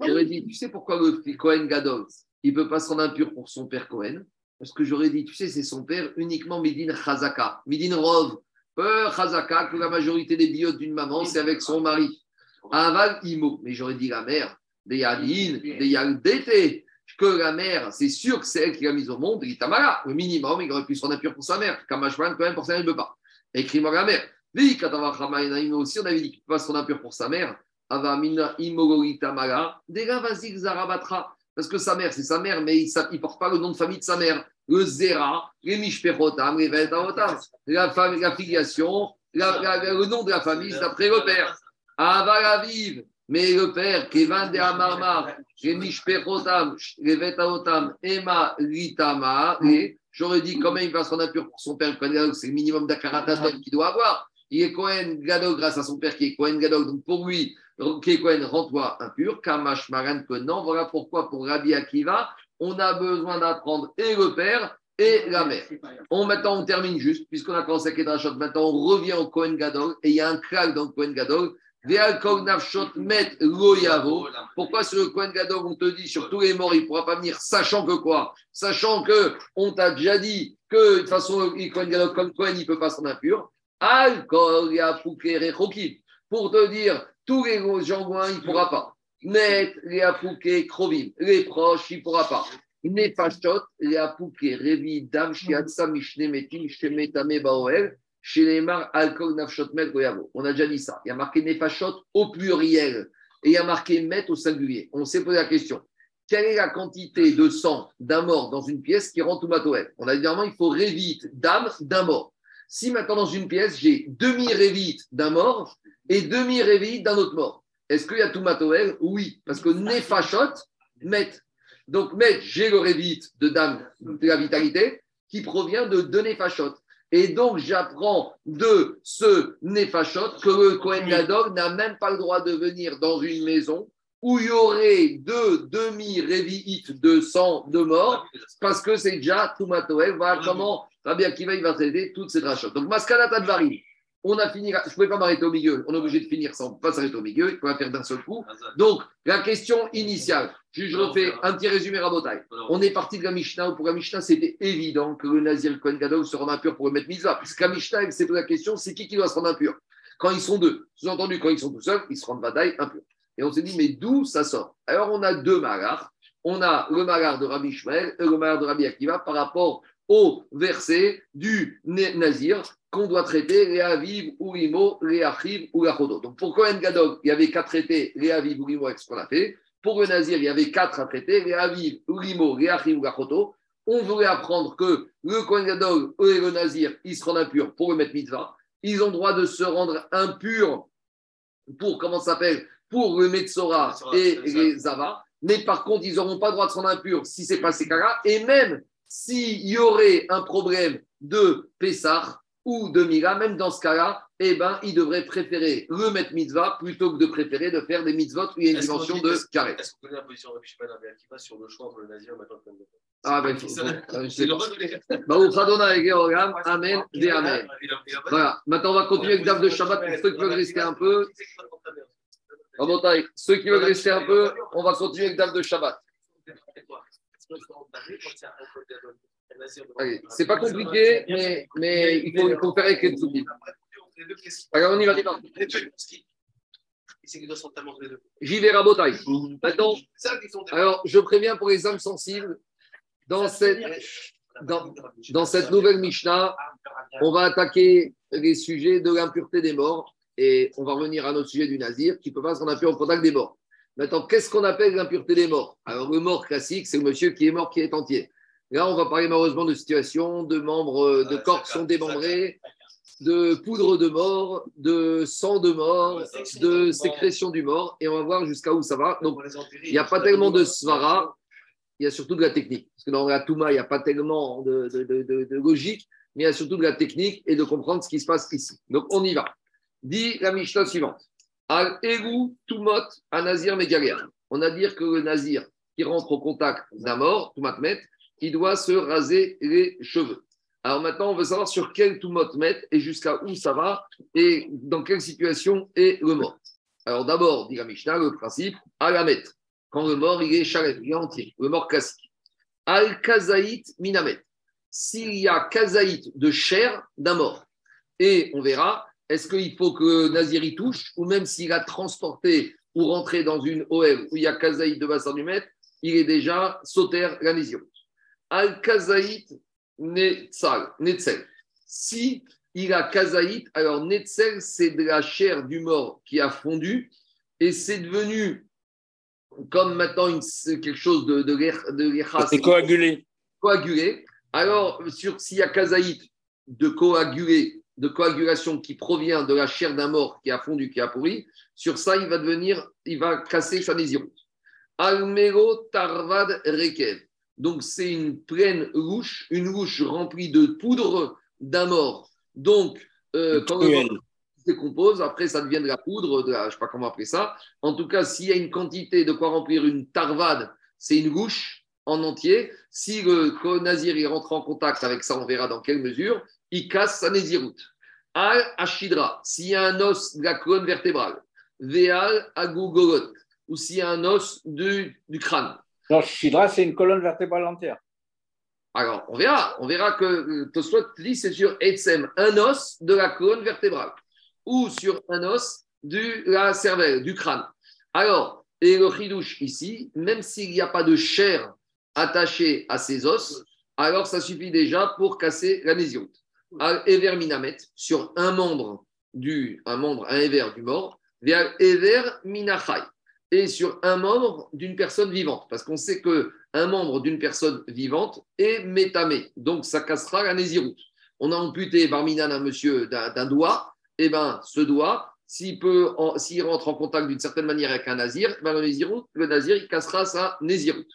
j'aurais dit, tu sais pourquoi le Kohen Gadol, il ne peut pas s'en impur pour son père Kohen Parce que j'aurais dit, tu sais, c'est son père uniquement Midin Chazaka, Midin Rov. Euh, Chazaka, que la majorité des biotes d'une maman, c'est avec son mari. Aval Imo. Mais j'aurais dit la mère, des Yadin, des Yaldete que la mère, c'est sûr que c'est elle qui l'a mise au monde, il tamara. Au minimum, il aurait pu se rendre pour sa mère. Kamashman, quand même, pour ça, il ne peut pas. Écris-moi la mère. aussi, on avait dit qu'il ne peut pas se rendre pour sa mère. Avamina imogoritamara. Vas-y, Zarabatra. Parce que sa mère, c'est sa mère, mais il ne porte pas le nom de famille de sa mère. Le Zera, les Mishpechotam, les Vetaotam. La, la filiation, le nom de la famille, c'est après le père. Avalaviv. Mais le père, Kevan de Amarmar, Mishpechotam, Vetaotam, Emma Litama, et j'aurais dit quand même il va se rendre impur pour son père, c'est le minimum d'Akaratatom qu'il doit avoir. Il est Cohen Gadol grâce à son père qui est Cohen Gadol, donc pour lui, qui est Cohen, rends-toi impur, Kamash Maran non. Voilà pourquoi pour Rabbi Akiva, on a besoin d'apprendre et le père et la mère. On, maintenant, on termine juste, puisqu'on a commencé avec Kedrashot, maintenant on revient au Cohen Gadol, et il y a un crack dans le Cohen Gadol, pourquoi sur le Kohen Gadol, on te dit sur tous les morts, il ne pourra pas venir, sachant que quoi? Sachant que on t'a déjà dit que de toute façon, le Kohen Gadol, comme Kohen, il ne peut pas s'en impur. Pour te dire, tous les gens il ne pourra pas. Net, les Krovim, les proches, il ne pourra pas. Nefashot, Leapouke, Revi, Dam, Shiatsa, Mishne, Shenemar, Alkol, Nafshot, Met. On a déjà dit ça. Il y a marqué Nefashot au pluriel et il y a marqué Met au singulier. On s'est posé la question. Quelle est la quantité de sang d'un mort dans une pièce qui rend Toumatoel On a dit normalement, il faut Révite d'âme d'un mort. Si maintenant dans une pièce, j'ai demi-révite d'un mort et demi-révite d'un autre mort, est-ce qu'il y a Toumatoel Oui, parce que Nefashot, Met. Donc, Met, j'ai le révite de dame de la vitalité qui provient de deux Nefashot. Et donc, j'apprends de ce Nefashot que le Kohen Gadol n'a même pas le droit de venir dans une maison où il y aurait deux demi-révites de sang de mort, parce que c'est déjà Toumatoel. Voilà comment Rabbi Akiva il va traiter toutes ces drachotes. Donc, Maskana Tadvari, on a fini, je ne pouvais pas m'arrêter au milieu, on est obligé de finir sans pas s'arrêter au milieu, il faut la faire d'un seul coup. Donc, la question initiale, je, refais un petit résumé rabotaille. On est parti de la Mishnah, où pour la Mishnah, c'était évident que le Nazir Kohen Gadol se rend impur pour mettre mitzvah, puisque la Mishnah, c'est la question, c'est qui qui doit se rendre impur? Quand ils sont deux, sous-entendu, quand ils sont tout seuls, ils se rendent bataille impur. Et on s'est dit, mais d'où ça sort? Alors, on a deux magars. On a le magar de Rabbi Ishmael et le magar de Rabbi Akiva par rapport au verset du Nazir qu'on doit traiter les Aviv, Urimo, les Achiv ou la Chodo. Donc pour Kohen Gadol, il y avait quatre traités, les Aviv, Urimo, avec ce qu'on a fait. Pour le Nazir, il y avait quatre à traiter, les Aviv, Urimo, les Achiv ou la Chodo. On voulait apprendre que le Kohen Gadol et le Nazir, ils se rendent impurs pour le mettre mitzvah. Ils ont droit de se rendre impurs pour, comment ça s'appelle, pour le Metzora et les Zava. Mais par contre, ils n'auront pas le droit de se rendre impurs si c'est pas ces cas-là. Et même s'il y aurait un problème de Pessah ou de Mira, même dans ce cas-là, eh ben, il devrait préférer le mettre mitzvah plutôt que de préférer de faire des mitzvot où il y a une dimension de carré. Est-ce qu'on connaît la position de Rabbi Akiva sur le choix entre le nazir et maintenant le Ah ben, C'est- faut- je sais pas. Amen, Ve Amen. Voilà, maintenant on va continuer avec Dave de Shabbat pour ceux qui veulent rester un peu. Rabotai, ceux qui veulent rester un peu, on va continuer avec Dave de Shabbat. C'est pas compliqué, mais, il faut, faire avec. Alors on y va. J'y vais, Rabotai. Maintenant, alors je préviens pour les âmes sensibles, dans cette, nouvelle Mishnah, on va attaquer les sujets de l'impureté des morts et on va revenir à notre sujet du nazir qui peut pas se rendre impur au contact des morts. Maintenant, qu'est-ce qu'on appelle l'impureté des morts? Alors, le mort classique, c'est le monsieur qui est mort, qui est entier. Là, on va parler malheureusement de situations, de membres, euh, de Ouais, corps qui sont démembrés, de poudre de mort, de sang de mort, de sécrétion du mort, et on va voir jusqu'à où ça va. Donc, il n'y a pas tellement de svara, il y a surtout de la technique. Parce que dans la Touma, il n'y a pas tellement de, de- de- de- de logique, mais il y a surtout de la technique et de comprendre ce qui se passe ici. Donc, on y va. Dit la Mishnah suivante. Al Eru Tumot à Nazir Megaler. On a dit que le Nazir qui rentre au contact d'un mort, Tumat Met, il doit se raser les cheveux. Alors maintenant, on veut savoir sur quel Tumot Met et jusqu'à où ça va et dans quelle situation est le mort. Alors d'abord, dit la Mishnah, le principe, à la mettre. Quand le mort, il est chalet, il est entier, le mort classique. Al Kazaït Minamet. S'il y a Kazaït de chair d'un mort. Et on verra, est-ce qu'il faut que Nazir y touche, ou même s'il a transporté ou rentré dans une OL où il y a Kazaït de bassin du maître, il est déjà sauter la Nazir. Al Kazaït Netzal, Netzel. Si il a Kazaït, alors Netzel, c'est de la chair du mort qui a fondu et c'est devenu comme maintenant une- quelque chose de, de, de C'est coagulé. coagulé. Alors, sur s'il y a kazaït de coagulé, de coagulation qui provient de la chair d'un mort qui a fondu, qui a pourri, sur ça, il va devenir, il va casser sa. Almero tarvad rekev. Donc, c'est une pleine louche, une louche remplie de poudre mort. Donc, euh, quand le se décompose, après ça devient de la poudre, de la- je ne sais pas comment appeler ça. En tout cas, s'il y a une quantité de quoi remplir une tarvade, c'est une louche en entier. Si le nazir il rentre en contact avec ça, on verra dans quelle mesure, il casse sa nésiroute. Al Ashidra, s'il y a un os de la colonne vertébrale, Veal Agugolot, ou s'il y a un os du, du crâne. Non, Shidra, c'est une colonne vertébrale entière. Alors, on verra. On verra que euh, Tosfot dit c'est sur Etsem, un os de la colonne vertébrale ou sur un os de la cervelle, du crâne. Alors, et le chidouche ici, même s'il n'y a pas de chair attaché à ses os, alors ça suffit déjà pour casser la nésiroute. Al Ever Minamet, sur un membre du, un membre, un Ever du mort, via Ever Minachai, sur un membre d'une personne vivante, parce qu'on sait que un membre d'une personne vivante est métamé, donc ça cassera la nésiroute. On a amputé Barminan un monsieur d'un doigt, et ben ce doigt, s'il rentre en contact d'une certaine manière avec un nazir, ben le, nésiroute, nazir, il cassera sa nésiroute.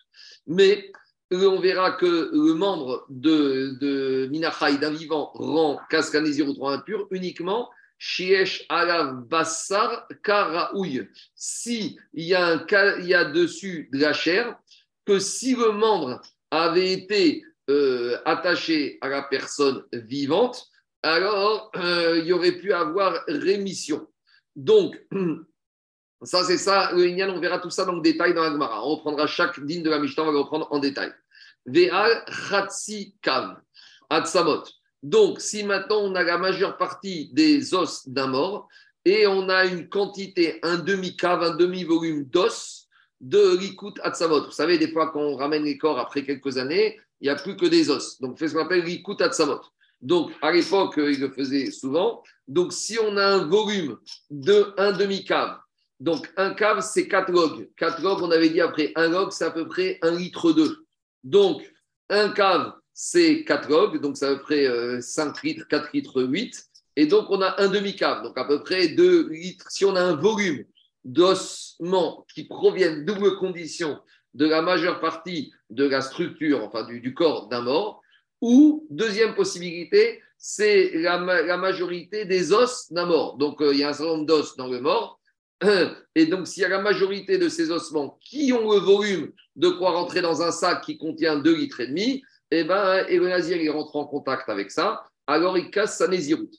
Mais euh, on verra que le membre de, de Minachai d'un vivant rend casse la nésiroute rend impur uniquement Shiesh alav bassar karaouille. Si il y a un il y a dessus de la chair, que si le membre avait été euh, attaché à la personne vivante, alors euh, il y aurait pu avoir rémission. Donc, [CLEARS THROAT] ça c'est ça, le on verra tout ça dans le détail dans la Gemara. On reprendra chaque digne de la Mishnah, on va le reprendre en détail. Ve'al chatsi kav, atsamot. Donc, si maintenant on a la majeure partie des os d'un mort et on a une quantité, un demi-cave, un demi-volume d'os de l'ikut atsamot. Vous savez, des fois, quand on ramène les corps après quelques années, il n'y a plus que des os. Donc, c'est ce qu'on appelle l'ikut atsamot. Donc, à l'époque, euh, il le faisait souvent. Donc, si on a un volume de un demi-cave, donc un cave, c'est 4 logs. 4 logs, on avait dit après, un log, c'est à peu près 1 litre 2. Donc, un cave, c'est 4 logs, donc c'est à peu près euh, 5 litres, 4 litres 8. Et donc, on a un demi-cave, donc à peu près 2 litres. Si on a un volume d'ossements qui proviennent, double condition, de la majeure partie de la structure, enfin du, du corps d'un mort, ou deuxième possibilité, c'est la majorité des os d'un mort. Donc, euh, il y a un certain nombre d'os dans le mort. [CLEARS THROAT] Et donc, s'il y a la majorité de ces ossements qui ont le volume de quoi rentrer dans un sac qui contient 2 litres et demi, et ben, et le nazir, il rentre en contact avec ça, alors il casse sa nésiroute.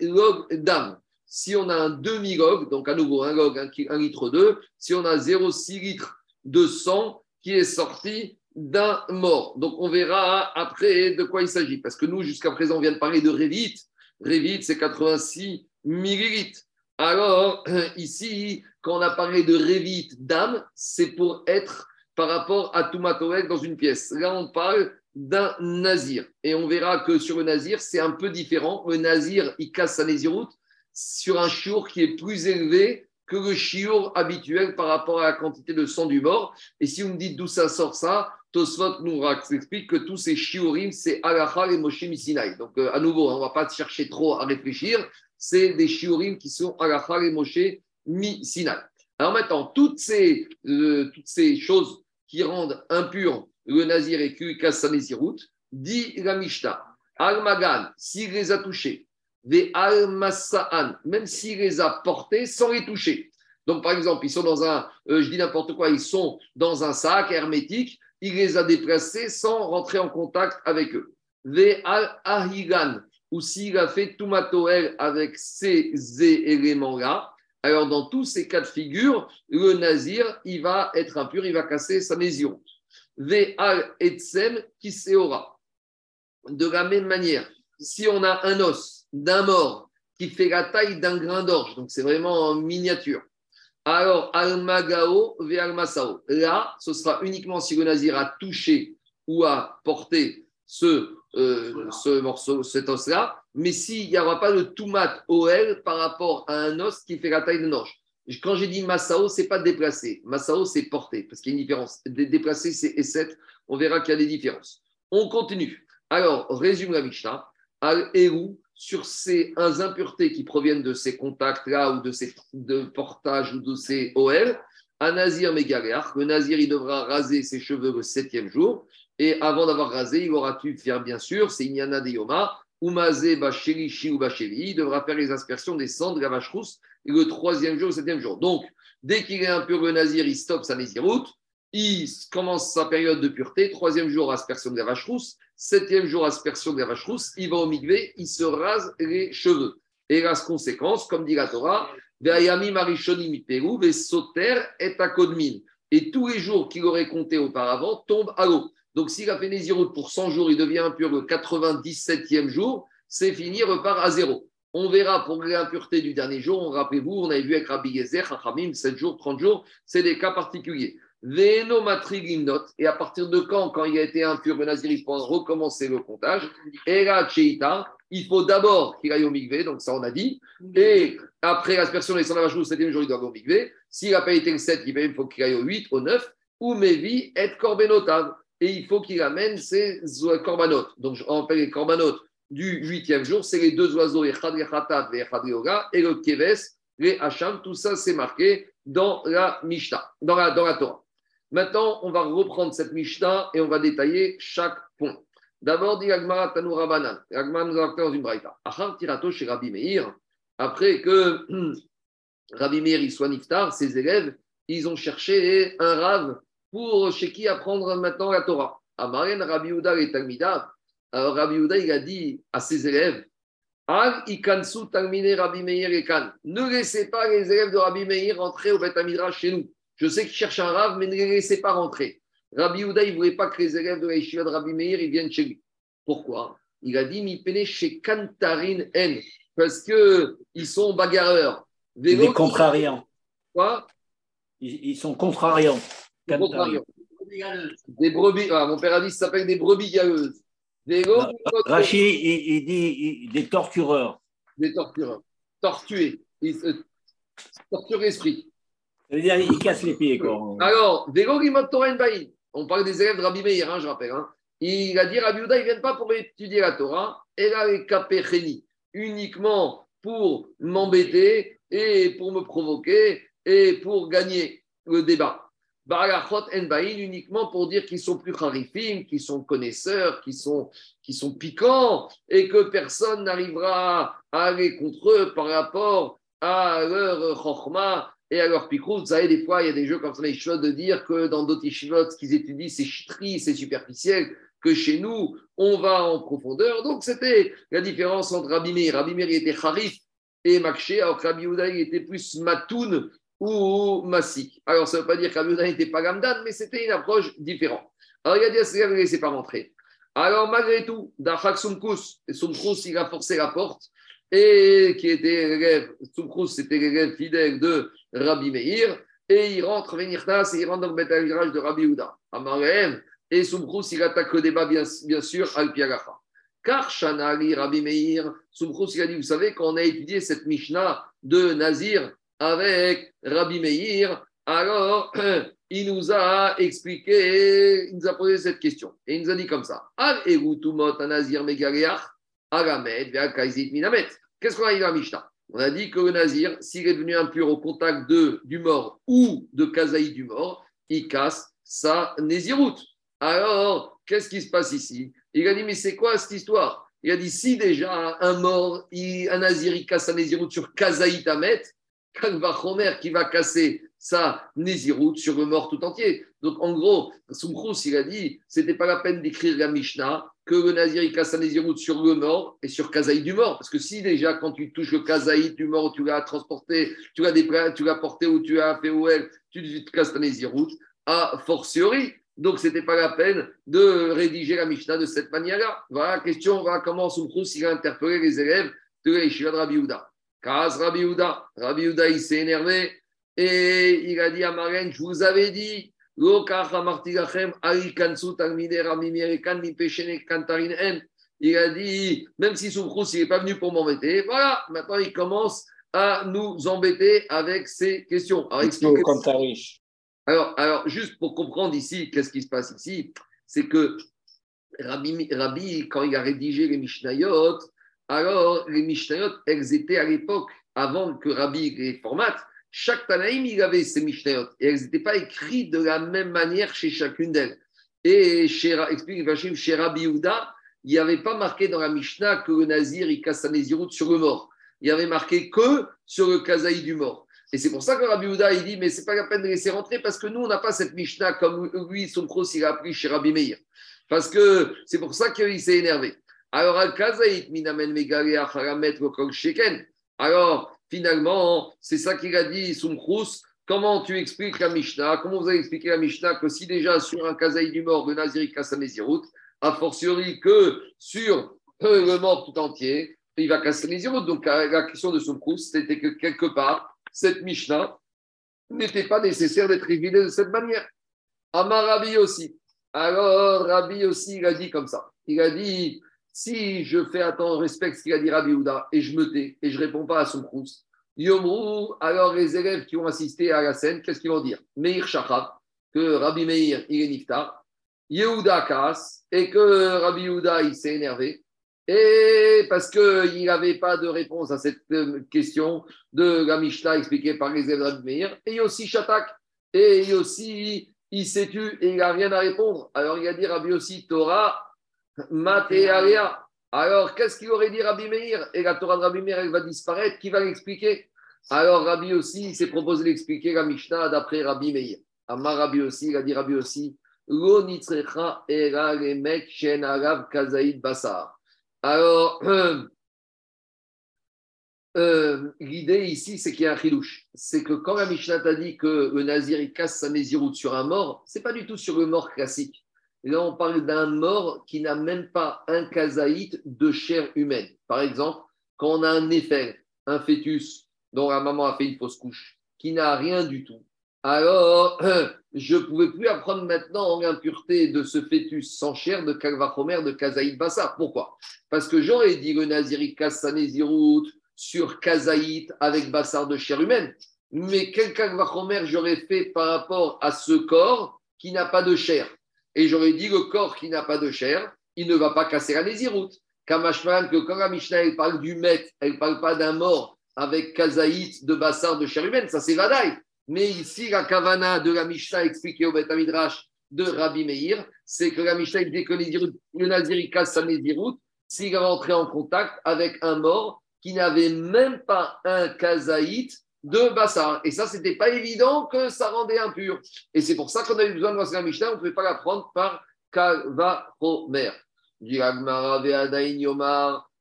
Log dam. Si on a un demi-log, donc à nouveau un log, 1 litre 2, si on a 0,6 litres de sang qui est sorti d'un mort. Donc on verra après de quoi il s'agit. Parce que nous, jusqu'à présent, on vient de parler de Revit. Revit, c'est 86 millilitres. Alors, [CLEARS THROAT] ici, quand on a parlé de Revit d'âme, c'est pour être par rapport à Toumatoek dans une pièce. Là, on parle d'un nazir. Et on verra que sur le nazir, c'est un peu différent. Le nazir, il casse sa naziroute sur un chiour qui est plus élevé que le chiour habituel par rapport à la quantité de sang du mort. Et si vous me dites d'où ça sort ça, Tosfot nous explique que tous ces shiurim, c'est Alachar et Moshe Misinaï. Donc, euh, à nouveau, on ne va pas chercher trop à réfléchir. C'est des shiurim qui sont Alachar et Moshe Misinaï. Alors maintenant, toutes ces, euh, toutes ces choses qui rendent impur le nazir et qui casse sa nésiroute, dit la Mishnah, Al-Magan, s'il les a touchés, des Al-Massa'an, même s'il les a portés sans les toucher. Donc, par exemple, ils sont dans un, euh, je dis n'importe quoi, ils sont dans un sac hermétique, il les a déplacés sans rentrer en contact avec eux. Ve al-ahigan, ou s'il a fait tumatoel avec ces éléments-là, alors dans tous ces cas de figure, le nazir, il va être impur, il va casser sa nésiroute. Ve al-etsem kiseora. De la même manière, si on a un os d'un mort qui fait la taille d'un grain d'orge, donc c'est vraiment en miniature, alors, al-magao ve al-masao. Là, ce sera uniquement si le nazir a touché ou a porté ce, euh, ce morceau, cet os-là, mais s'il n'y aura pas de toumat OL par rapport à un os qui fait la taille d'un orge. Quand j'ai dit masao, c'est pas déplacé. Masao, c'est porté, parce qu'il y a une différence. Dé- Déplacé, c'est E7. On verra qu'il y a des différences. On continue. Alors, résume la Mishnah. Al-Eru, sur ces impuretés qui proviennent de ces contacts-là ou de ces de portages ou de ces OL, un nazir mégaléach, le nazir, il devra raser ses cheveux le septième jour. Et avant d'avoir rasé, il aura pu faire, bien sûr, c'est Inyana de Yoma, Umazé Bacheli, Shi ou Bacheli, il devra faire les aspersions des cendres de la vache rousse le troisième jour, le septième jour. Donc, dès qu'il est impur, le nazir, il stoppe sa naziroute, il commence sa période de pureté, troisième jour, aspersion de la vache septième jour, aspersion de la vache rousse, il va au migvé, il se rase les cheveux. Et la conséquence, comme dit la Torah, Ve'ayami et. Et tous les jours qu'il aurait compté auparavant tombent à l'eau. Donc, s'il a fait Nézirut pour 100 jours, il devient impur le 97e jour, c'est fini, repart à zéro. On verra pour l'impureté du dernier jour. Rappelez-vous, on avait vu avec Rabbi Gezer, Chachamim, 7 jours, 30 jours, c'est des cas particuliers. Veno matrigimnot. Et à partir de quand, quand il a été impur, le Nazir, il faut recommencer le comptage. Là, Cheita, il faut d'abord qu'il aille au Migvé, donc ça on a dit. Et après l'aspersion des c'était le jour, il doit aller au Migvé. S'il n'a pas été le 7, il faut qu'il aille au 8, au 9. Ou Mevi et Corbenotav. Et il faut qu'il amène ses corbanotes. Donc on appelle les corbanotes du huitième jour, c'est les deux oiseaux, et le Keves, les Hacham, tout ça c'est marqué dans la Mishnah, dans la, dans la Torah. Maintenant, on va reprendre cette Mishnah et on va détailler chaque point. D'abord, dit Agmara Tanou Rabanan. Agmara nous a dans une braïta. Achar tirato chez Rabbi Meir. Après que [CLEARS THROAT] Rabbi Meir soit niftar, ses élèves, ils ont cherché un rave pour chez qui apprendre maintenant la Torah. Amaren Rabbi Uda et Talmida. Alors Rabbi Uda, il a dit à ses élèves Al ikansu Talmine Rabbi Meir. Ne laissez pas les élèves de Rabbi Meir rentrer au Beth chez nous. Je sais qu'ils cherchent un rave, mais ne les laissez pas rentrer. Rabbi Houda, il ne voulait pas que les élèves de la de Rabbi Meir ils viennent chez lui. Pourquoi? Il a dit Mi pene chez Kantarin N, parce qu'ils sont bagarreurs. Des contrariants. Quoi? Ils, sont contrariants. Des brebis, ah, mon père a dit ça s'appelle des brebis galeuses. Rachid, il, dit des tortureurs. Des tortureurs. Tortués. Euh, torture l'esprit. Ça veut dire qu'ils cassent les pieds. Quoi. Alors, on parle des élèves de Rabbi Meir, hein, je rappelle. Hein. Il a dit Rabbi Uda, ils ne viennent pas pour étudier la Torah, et là, les uniquement pour m'embêter et pour me provoquer et pour gagner le débat. Barachot en uniquement pour dire qu'ils sont plus harifim, qu'ils sont connaisseurs, qu'ils sont, sont piquants et que personne n'arrivera à aller contre eux par rapport à leur chorma et à leur pikrou. Vous savez, des fois, il y a des jeux comme ça, les choses de dire que dans d'autres yeshivot, ce qu'ils étudient, c'est chitri, c'est superficiel, que chez nous, on va en profondeur. Donc, c'était la différence entre Rabbi Meir. Rabbi était harif et makché, alors que Rabbi il était plus matoun ou Massik. Alors, ça ne veut pas dire qu'Abiouda n'était pas Gamdan, mais c'était une approche différente. Alors, il a dit à ses ne laissez pas rentrer. Alors, malgré tout, Dachak Sumkus, et Sumkus, il a forcé la porte, et qui était l'élève, c'était l'élève fidèle de Rabbi Meir, et il rentre, Venirtas, et il rentre dans le bétail de Rabbi Houda, Amarem, et Sumkus, il attaque le débat, bien, sûr, al Piagafa. Car Shanali, Rabbi Meir, Sumkus, il a dit, vous savez, quand on a étudié cette Mishnah de Nazir, avec Rabbi Meir, alors [CLEARS THROAT] il nous a expliqué, il nous a posé cette question. Et il nous a dit comme ça. Qu'est-ce qu'on a dit dans la Mishnah? On a dit que le Nazir, s'il est devenu impur au contact de, du mort ou de Kazaï du mort, il casse sa Néziroute. Alors, qu'est-ce qui se passe ici? Il a dit Mais c'est quoi cette histoire? Il a dit Si déjà un mort, un Nazir, il casse sa Néziroute sur Kazaï Tamet, Kalvachomer qui va casser sa Néziroute sur le mort tout entier. Donc en gros, Soumkrous, il a dit c'était pas la peine d'écrire la Mishnah que le Nazir il casse sa Néziroute sur le mort et sur Kazaï du mort. Parce que si déjà, quand tu touches le Kazaï du mort, tu l'as transporté, tu l'as, tu l'as porté ou tu as fait où elle, tu te casses ta Néziroute, a fortiori. Donc, ce n'était pas la peine de rédiger la Mishnah de cette manière-là. Voilà la question, voilà comment Soumkrous il a interpellé les élèves de l'Ishiva de Kaz Rabbi Uda. Rabbi il s'est énervé et il a dit à Marlène, je vous avais dit, il a dit, même si Soukhrous n'est pas venu pour m'embêter, voilà, maintenant il commence à nous embêter avec ces questions. Alors, alors, alors, juste pour comprendre ici, qu'est-ce qui se passe ici, c'est que Rabbi, Rabbi, quand il a rédigé les Mishnayot, alors les Mishnayot, elles étaient à l'époque, avant que Rabbi les formate, chaque Tanaïm, il avait ses Mishnayot. Et elles n'étaient pas écrites de la même manière chez chacune d'elles. Et chez, explique chez Rabbi Houda, il n'y avait pas marqué dans la Mishnah que le Nazir, il casse sa Néziroute sur le mort. Il y avait marqué que sur le Kazaï du mort. Et c'est pour ça que Rabbi Houda, il dit, mais c'est pas la peine de laisser rentrer parce que nous, on n'a pas cette Mishnah comme lui, son pros, il a appris chez Rabbi Meir. Parce que c'est pour ça qu'il s'est énervé. Alors, Alors, finalement, c'est ça qu'il a dit, Soumkrous. Comment tu expliques la Mishnah? Comment vous avez expliqué la Mishnah que si déjà sur un kazaï du mort, de Nazir casse a fortiori que sur le mort tout entier, il va casser les Donc, la question de Soumkrous, c'était que quelque part, cette Mishnah n'était pas nécessaire d'être révélée de cette manière. Amar Rabbi aussi. Alors, Rabbi aussi, il a dit comme ça. Il a dit si je fais attention, respecte ce qu'il a dit Rabbi Houda et je me tais et je réponds pas à son crous, alors les élèves qui ont assisté à la scène, qu'est-ce qu'ils vont dire? Meir Shachab, que Rabbi Meir, il est niftar, Yehuda Kaas, et que Rabbi Yehuda, il s'est énervé, et parce qu'il n'avait pas de réponse à cette euh, question de la Mishnah expliquée par les élèves de Rabbi Meir, et aussi Shatak, et aussi il s'est tu et il n'a rien à répondre. Alors il a dit Rabbi aussi Torah, Matéaria. Alors, qu'est-ce qu'il aurait dit Rabbi Meir Et la Torah de Rabbi Meir, elle va disparaître. Qui va l'expliquer Alors, Rabbi aussi, il s'est proposé d'expliquer la Mishnah d'après Rabbi Meir. Amar Rabbi aussi, il a dit Rabbi aussi. Alors, [CLEARS THROAT] euh, l'idée ici, c'est qu'il y a un chilouche. C'est que quand la Mishnah t'a dit que le nazir casse sa mésiroute sur un mort, c'est pas du tout sur le mort classique. Là, on parle d'un mort qui n'a même pas un kazaït de chair humaine. Par exemple, quand on a un effet, un fœtus dont la maman a fait une fausse couche, qui n'a rien du tout, alors [CLEARS THROAT] je ne pouvais plus apprendre maintenant l'impureté de ce fœtus sans chair de Kalvachomer de Kazaït Bassa. Pourquoi? Parce que j'aurais dit le Naziri Kassanezirut sur Kazaït avec Bassar de chair humaine. Mais quel Kalvachomer j'aurais fait par rapport à ce corps qui n'a pas de chair? Et j'aurais dit le corps qui n'a pas de chair, il ne va pas casser la nésiroute. Kamashman, que quand la Mishnah elle parle du met, elle ne parle pas d'un mort avec kazaït de bassar de chair humaine, ça c'est Vadaï. Mais ici, la kavana de la Mishnah expliquée au Beth Midrash de Rabbi Meir, c'est que la Mishnah dit que le Naziri casse sa nésiroute s'il est rentré en contact avec un mort qui n'avait même pas un kazaït de Bassar. Et ça, c'était pas évident que ça rendait impur. Et c'est pour ça qu'on a eu besoin de la Mishnah, on ne pouvait pas la prendre par Kavaromer.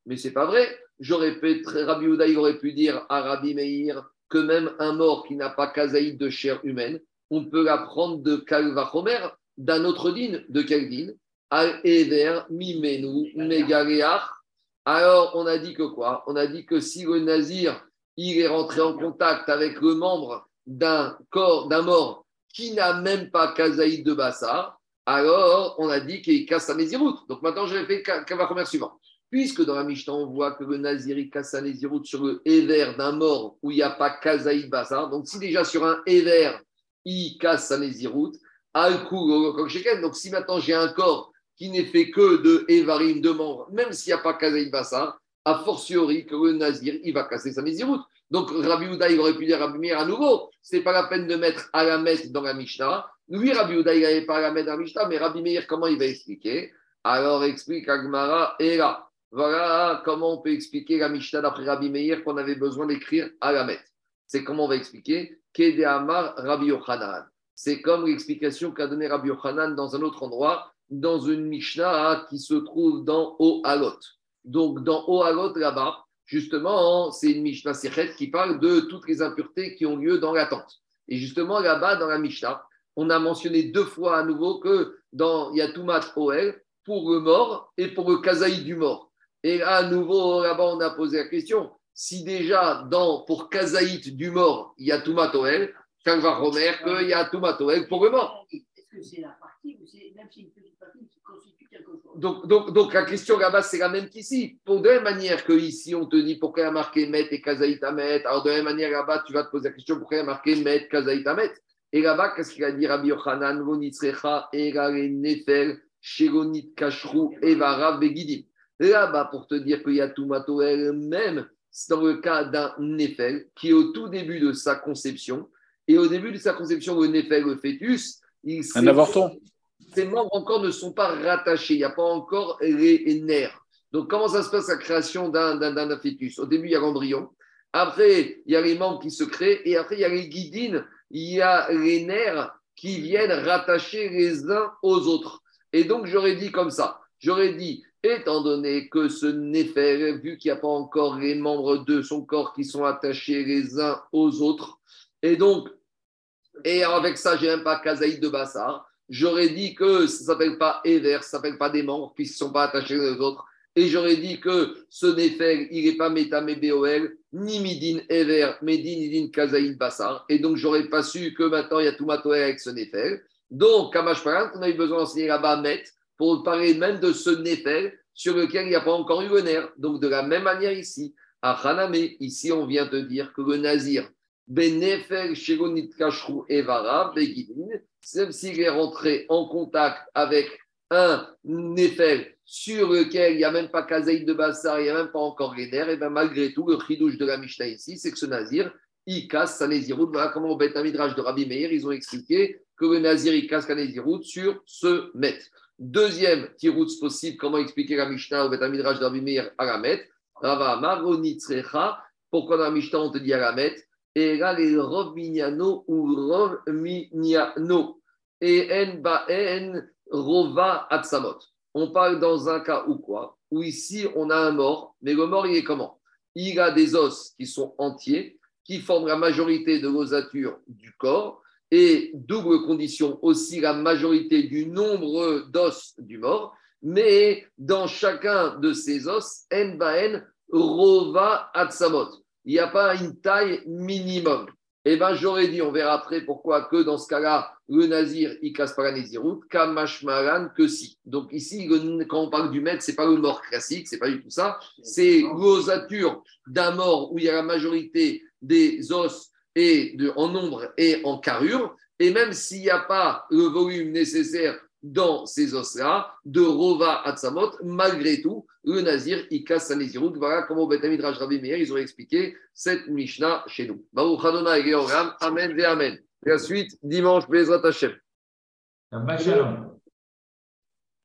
Mais c'est pas vrai. J'aurais pu, Rabbi aurait pu dire à Rabbi Meir que même un mort qui n'a pas kazaïd de chair humaine, on peut la prendre de Kalvachomer, d'un autre din, de quel din Al-Ever, Mimenu, Megaleach. Alors, on a dit que quoi? On a dit que si le nazir il est rentré en contact avec le membre d'un corps, d'un mort qui n'a même pas Kazaïd de Bassar, alors on a dit qu'il casse sa Néziroute. Donc maintenant, je vais faire Kavachomer suivant. Puisque dans la Mishnah, on voit que le Naziri casse sa Néziroute sur le Ever d'un mort où il n'y a pas Kazaïd Bassar, donc si déjà sur un Ever, il casse sa Néziroute, donc si maintenant j'ai un corps qui n'est fait que de Evarim, de membres, même s'il n'y a pas Kazaïd Bassar, a fortiori que le Nazir, il va casser sa Néziroute. Donc Rabbi Houda, il aurait pu dire Rabbi Meir à nouveau, ce n'est pas la peine de mettre à la dans la Mishnah. Lui, Rabbi Houda, il n'avait pas à la mettre dans la Mishnah, mais Rabbi Meir, comment il va expliquer? Alors explique Agmara et là. Voilà comment on peut expliquer la Mishnah d'après Rabbi Meir qu'on avait besoin d'écrire à la. C'est comment on va expliquer? Kede Amar Rabbi Yochanan. C'est comme l'explication qu'a donné Rabbi Yochanan dans un autre endroit, dans une Mishnah qui se trouve dans Ohalot. Donc, dans Ohalot, là-bas, justement, c'est une Mishnah Sechet qui parle de toutes les impuretés qui ont lieu dans l'attente. Et justement, là-bas, dans la Mishnah, on a mentionné deux fois à nouveau que dans Yatumat Oel, pour le mort et pour le Kazaï du mort. Et à nouveau, là-bas, on a posé la question si déjà dans, pour Kazaït du mort, il y a Tumat Oel, va Romer, qu'il y a Tumat Oel pour le mort. Est-ce que c'est la partie c'est même si une petite partie qui constitue donc, donc, donc, la question là-bas, c'est la même qu'ici. Pour de la même manière qu'ici, on te dit pourquoi il y a marqué Met et Kazaït Amet. Alors, de la même manière là-bas, tu vas te poser la question pourquoi il y a marqué Met, Kazaït Amet. Et là-bas, qu'est-ce qu'il a dit Rabbi Yochanan, Vonitzrecha, Erare Nefel, Shegonit Kashrou, Evara, Begidim. Là-bas, pour te dire qu'il y a Tumato elle-même, c'est dans le cas d'un Nefel qui est au tout début de sa conception. Et au début de sa conception, le Nefel, le fœtus, il un avorton ces membres encore ne sont pas rattachés, il n'y a pas encore les nerfs. Donc, comment ça se passe la création d'un fœtus? Au début, il y a l'embryon. Après, il y a les membres qui se créent. Et après, il y a les guidines. Il y a les nerfs qui viennent rattacher les uns aux autres. Et donc, j'aurais dit comme ça. J'aurais dit, étant donné que ce néphère, vu qu'il n'y a pas encore les membres de son corps qui sont attachés les uns aux autres, et donc, et avec ça, j'ai un pas kazaïd de Bassar, j'aurais dit que ça ne s'appelle pas Ever, ça ne s'appelle pas des membres, puisqu'ils ne sont pas attachés les autres. Et j'aurais dit que ce Nefer, il n'est pas Métamé BOL, ni Midin Ever, Medin Idin Kazaïd Bassar. Et donc, j'aurais pas su que maintenant, il y a tout Matoel avec ce Nefer. Donc, Kamash Paran, on a eu besoin d'enseigner là-bas Met pour parler même de ce Nefel sur lequel il n'y a pas encore eu le nerf. Donc, de la même manière ici, à Haname, ici, on vient te dire que le Nazir, Evara, même s'il est rentré en contact avec un Nefel sur lequel il n'y a même pas Kazaïd de Bassar, il n'y a même pas encore nerfs, et bien malgré tout, le chidouche de la Mishnah ici, c'est que ce Nazir, il casse sa Néziroute. Voilà comment au Beth de Rabbi Meir, ils ont expliqué que le Nazir, il casse sa Néziroute sur ce mètre. Deuxième tiroute possible, comment expliquer la Mishnah au Beth Midrash de Rabbi Meir à la mètre Rava Maronitzrecha, pourquoi dans la Mishnah on te dit à la mètre Et là, les Rov Mignano ou Rov. Et En Rova Atsamot. On parle dans un cas où quoi Où ici, on a un mort, mais le mort, il est comment? Il a des os qui sont entiers, qui forment la majorité de l'osature du corps, et double condition aussi la majorité du nombre d'os du mort, mais dans chacun de ces os, en baen rova atsamot. Il n'y a pas une taille minimum. Eh bien, j'aurais dit, on verra après pourquoi que dans ce cas-là, le nazir, il casse pas la nésiroute, kamashmaran, que si. Donc ici, quand on parle du maître, c'est pas le mort classique, c'est pas du tout ça. C'est l'osature d'un mort où il y a la majorité des os et en nombre et en carrure. Et même s'il n'y a pas le volume nécessaire dans ces os-là, de Rova Atzamot, malgré tout, le Nazir, il casse sa Nézirut. Voilà comment Beth Midrash Rabbi Meir, ils ont expliqué cette Mishnah chez nous. Baruch Adonai et Amen ve Amen. Et la suite, dimanche, Bezrat Hashem. Shalom.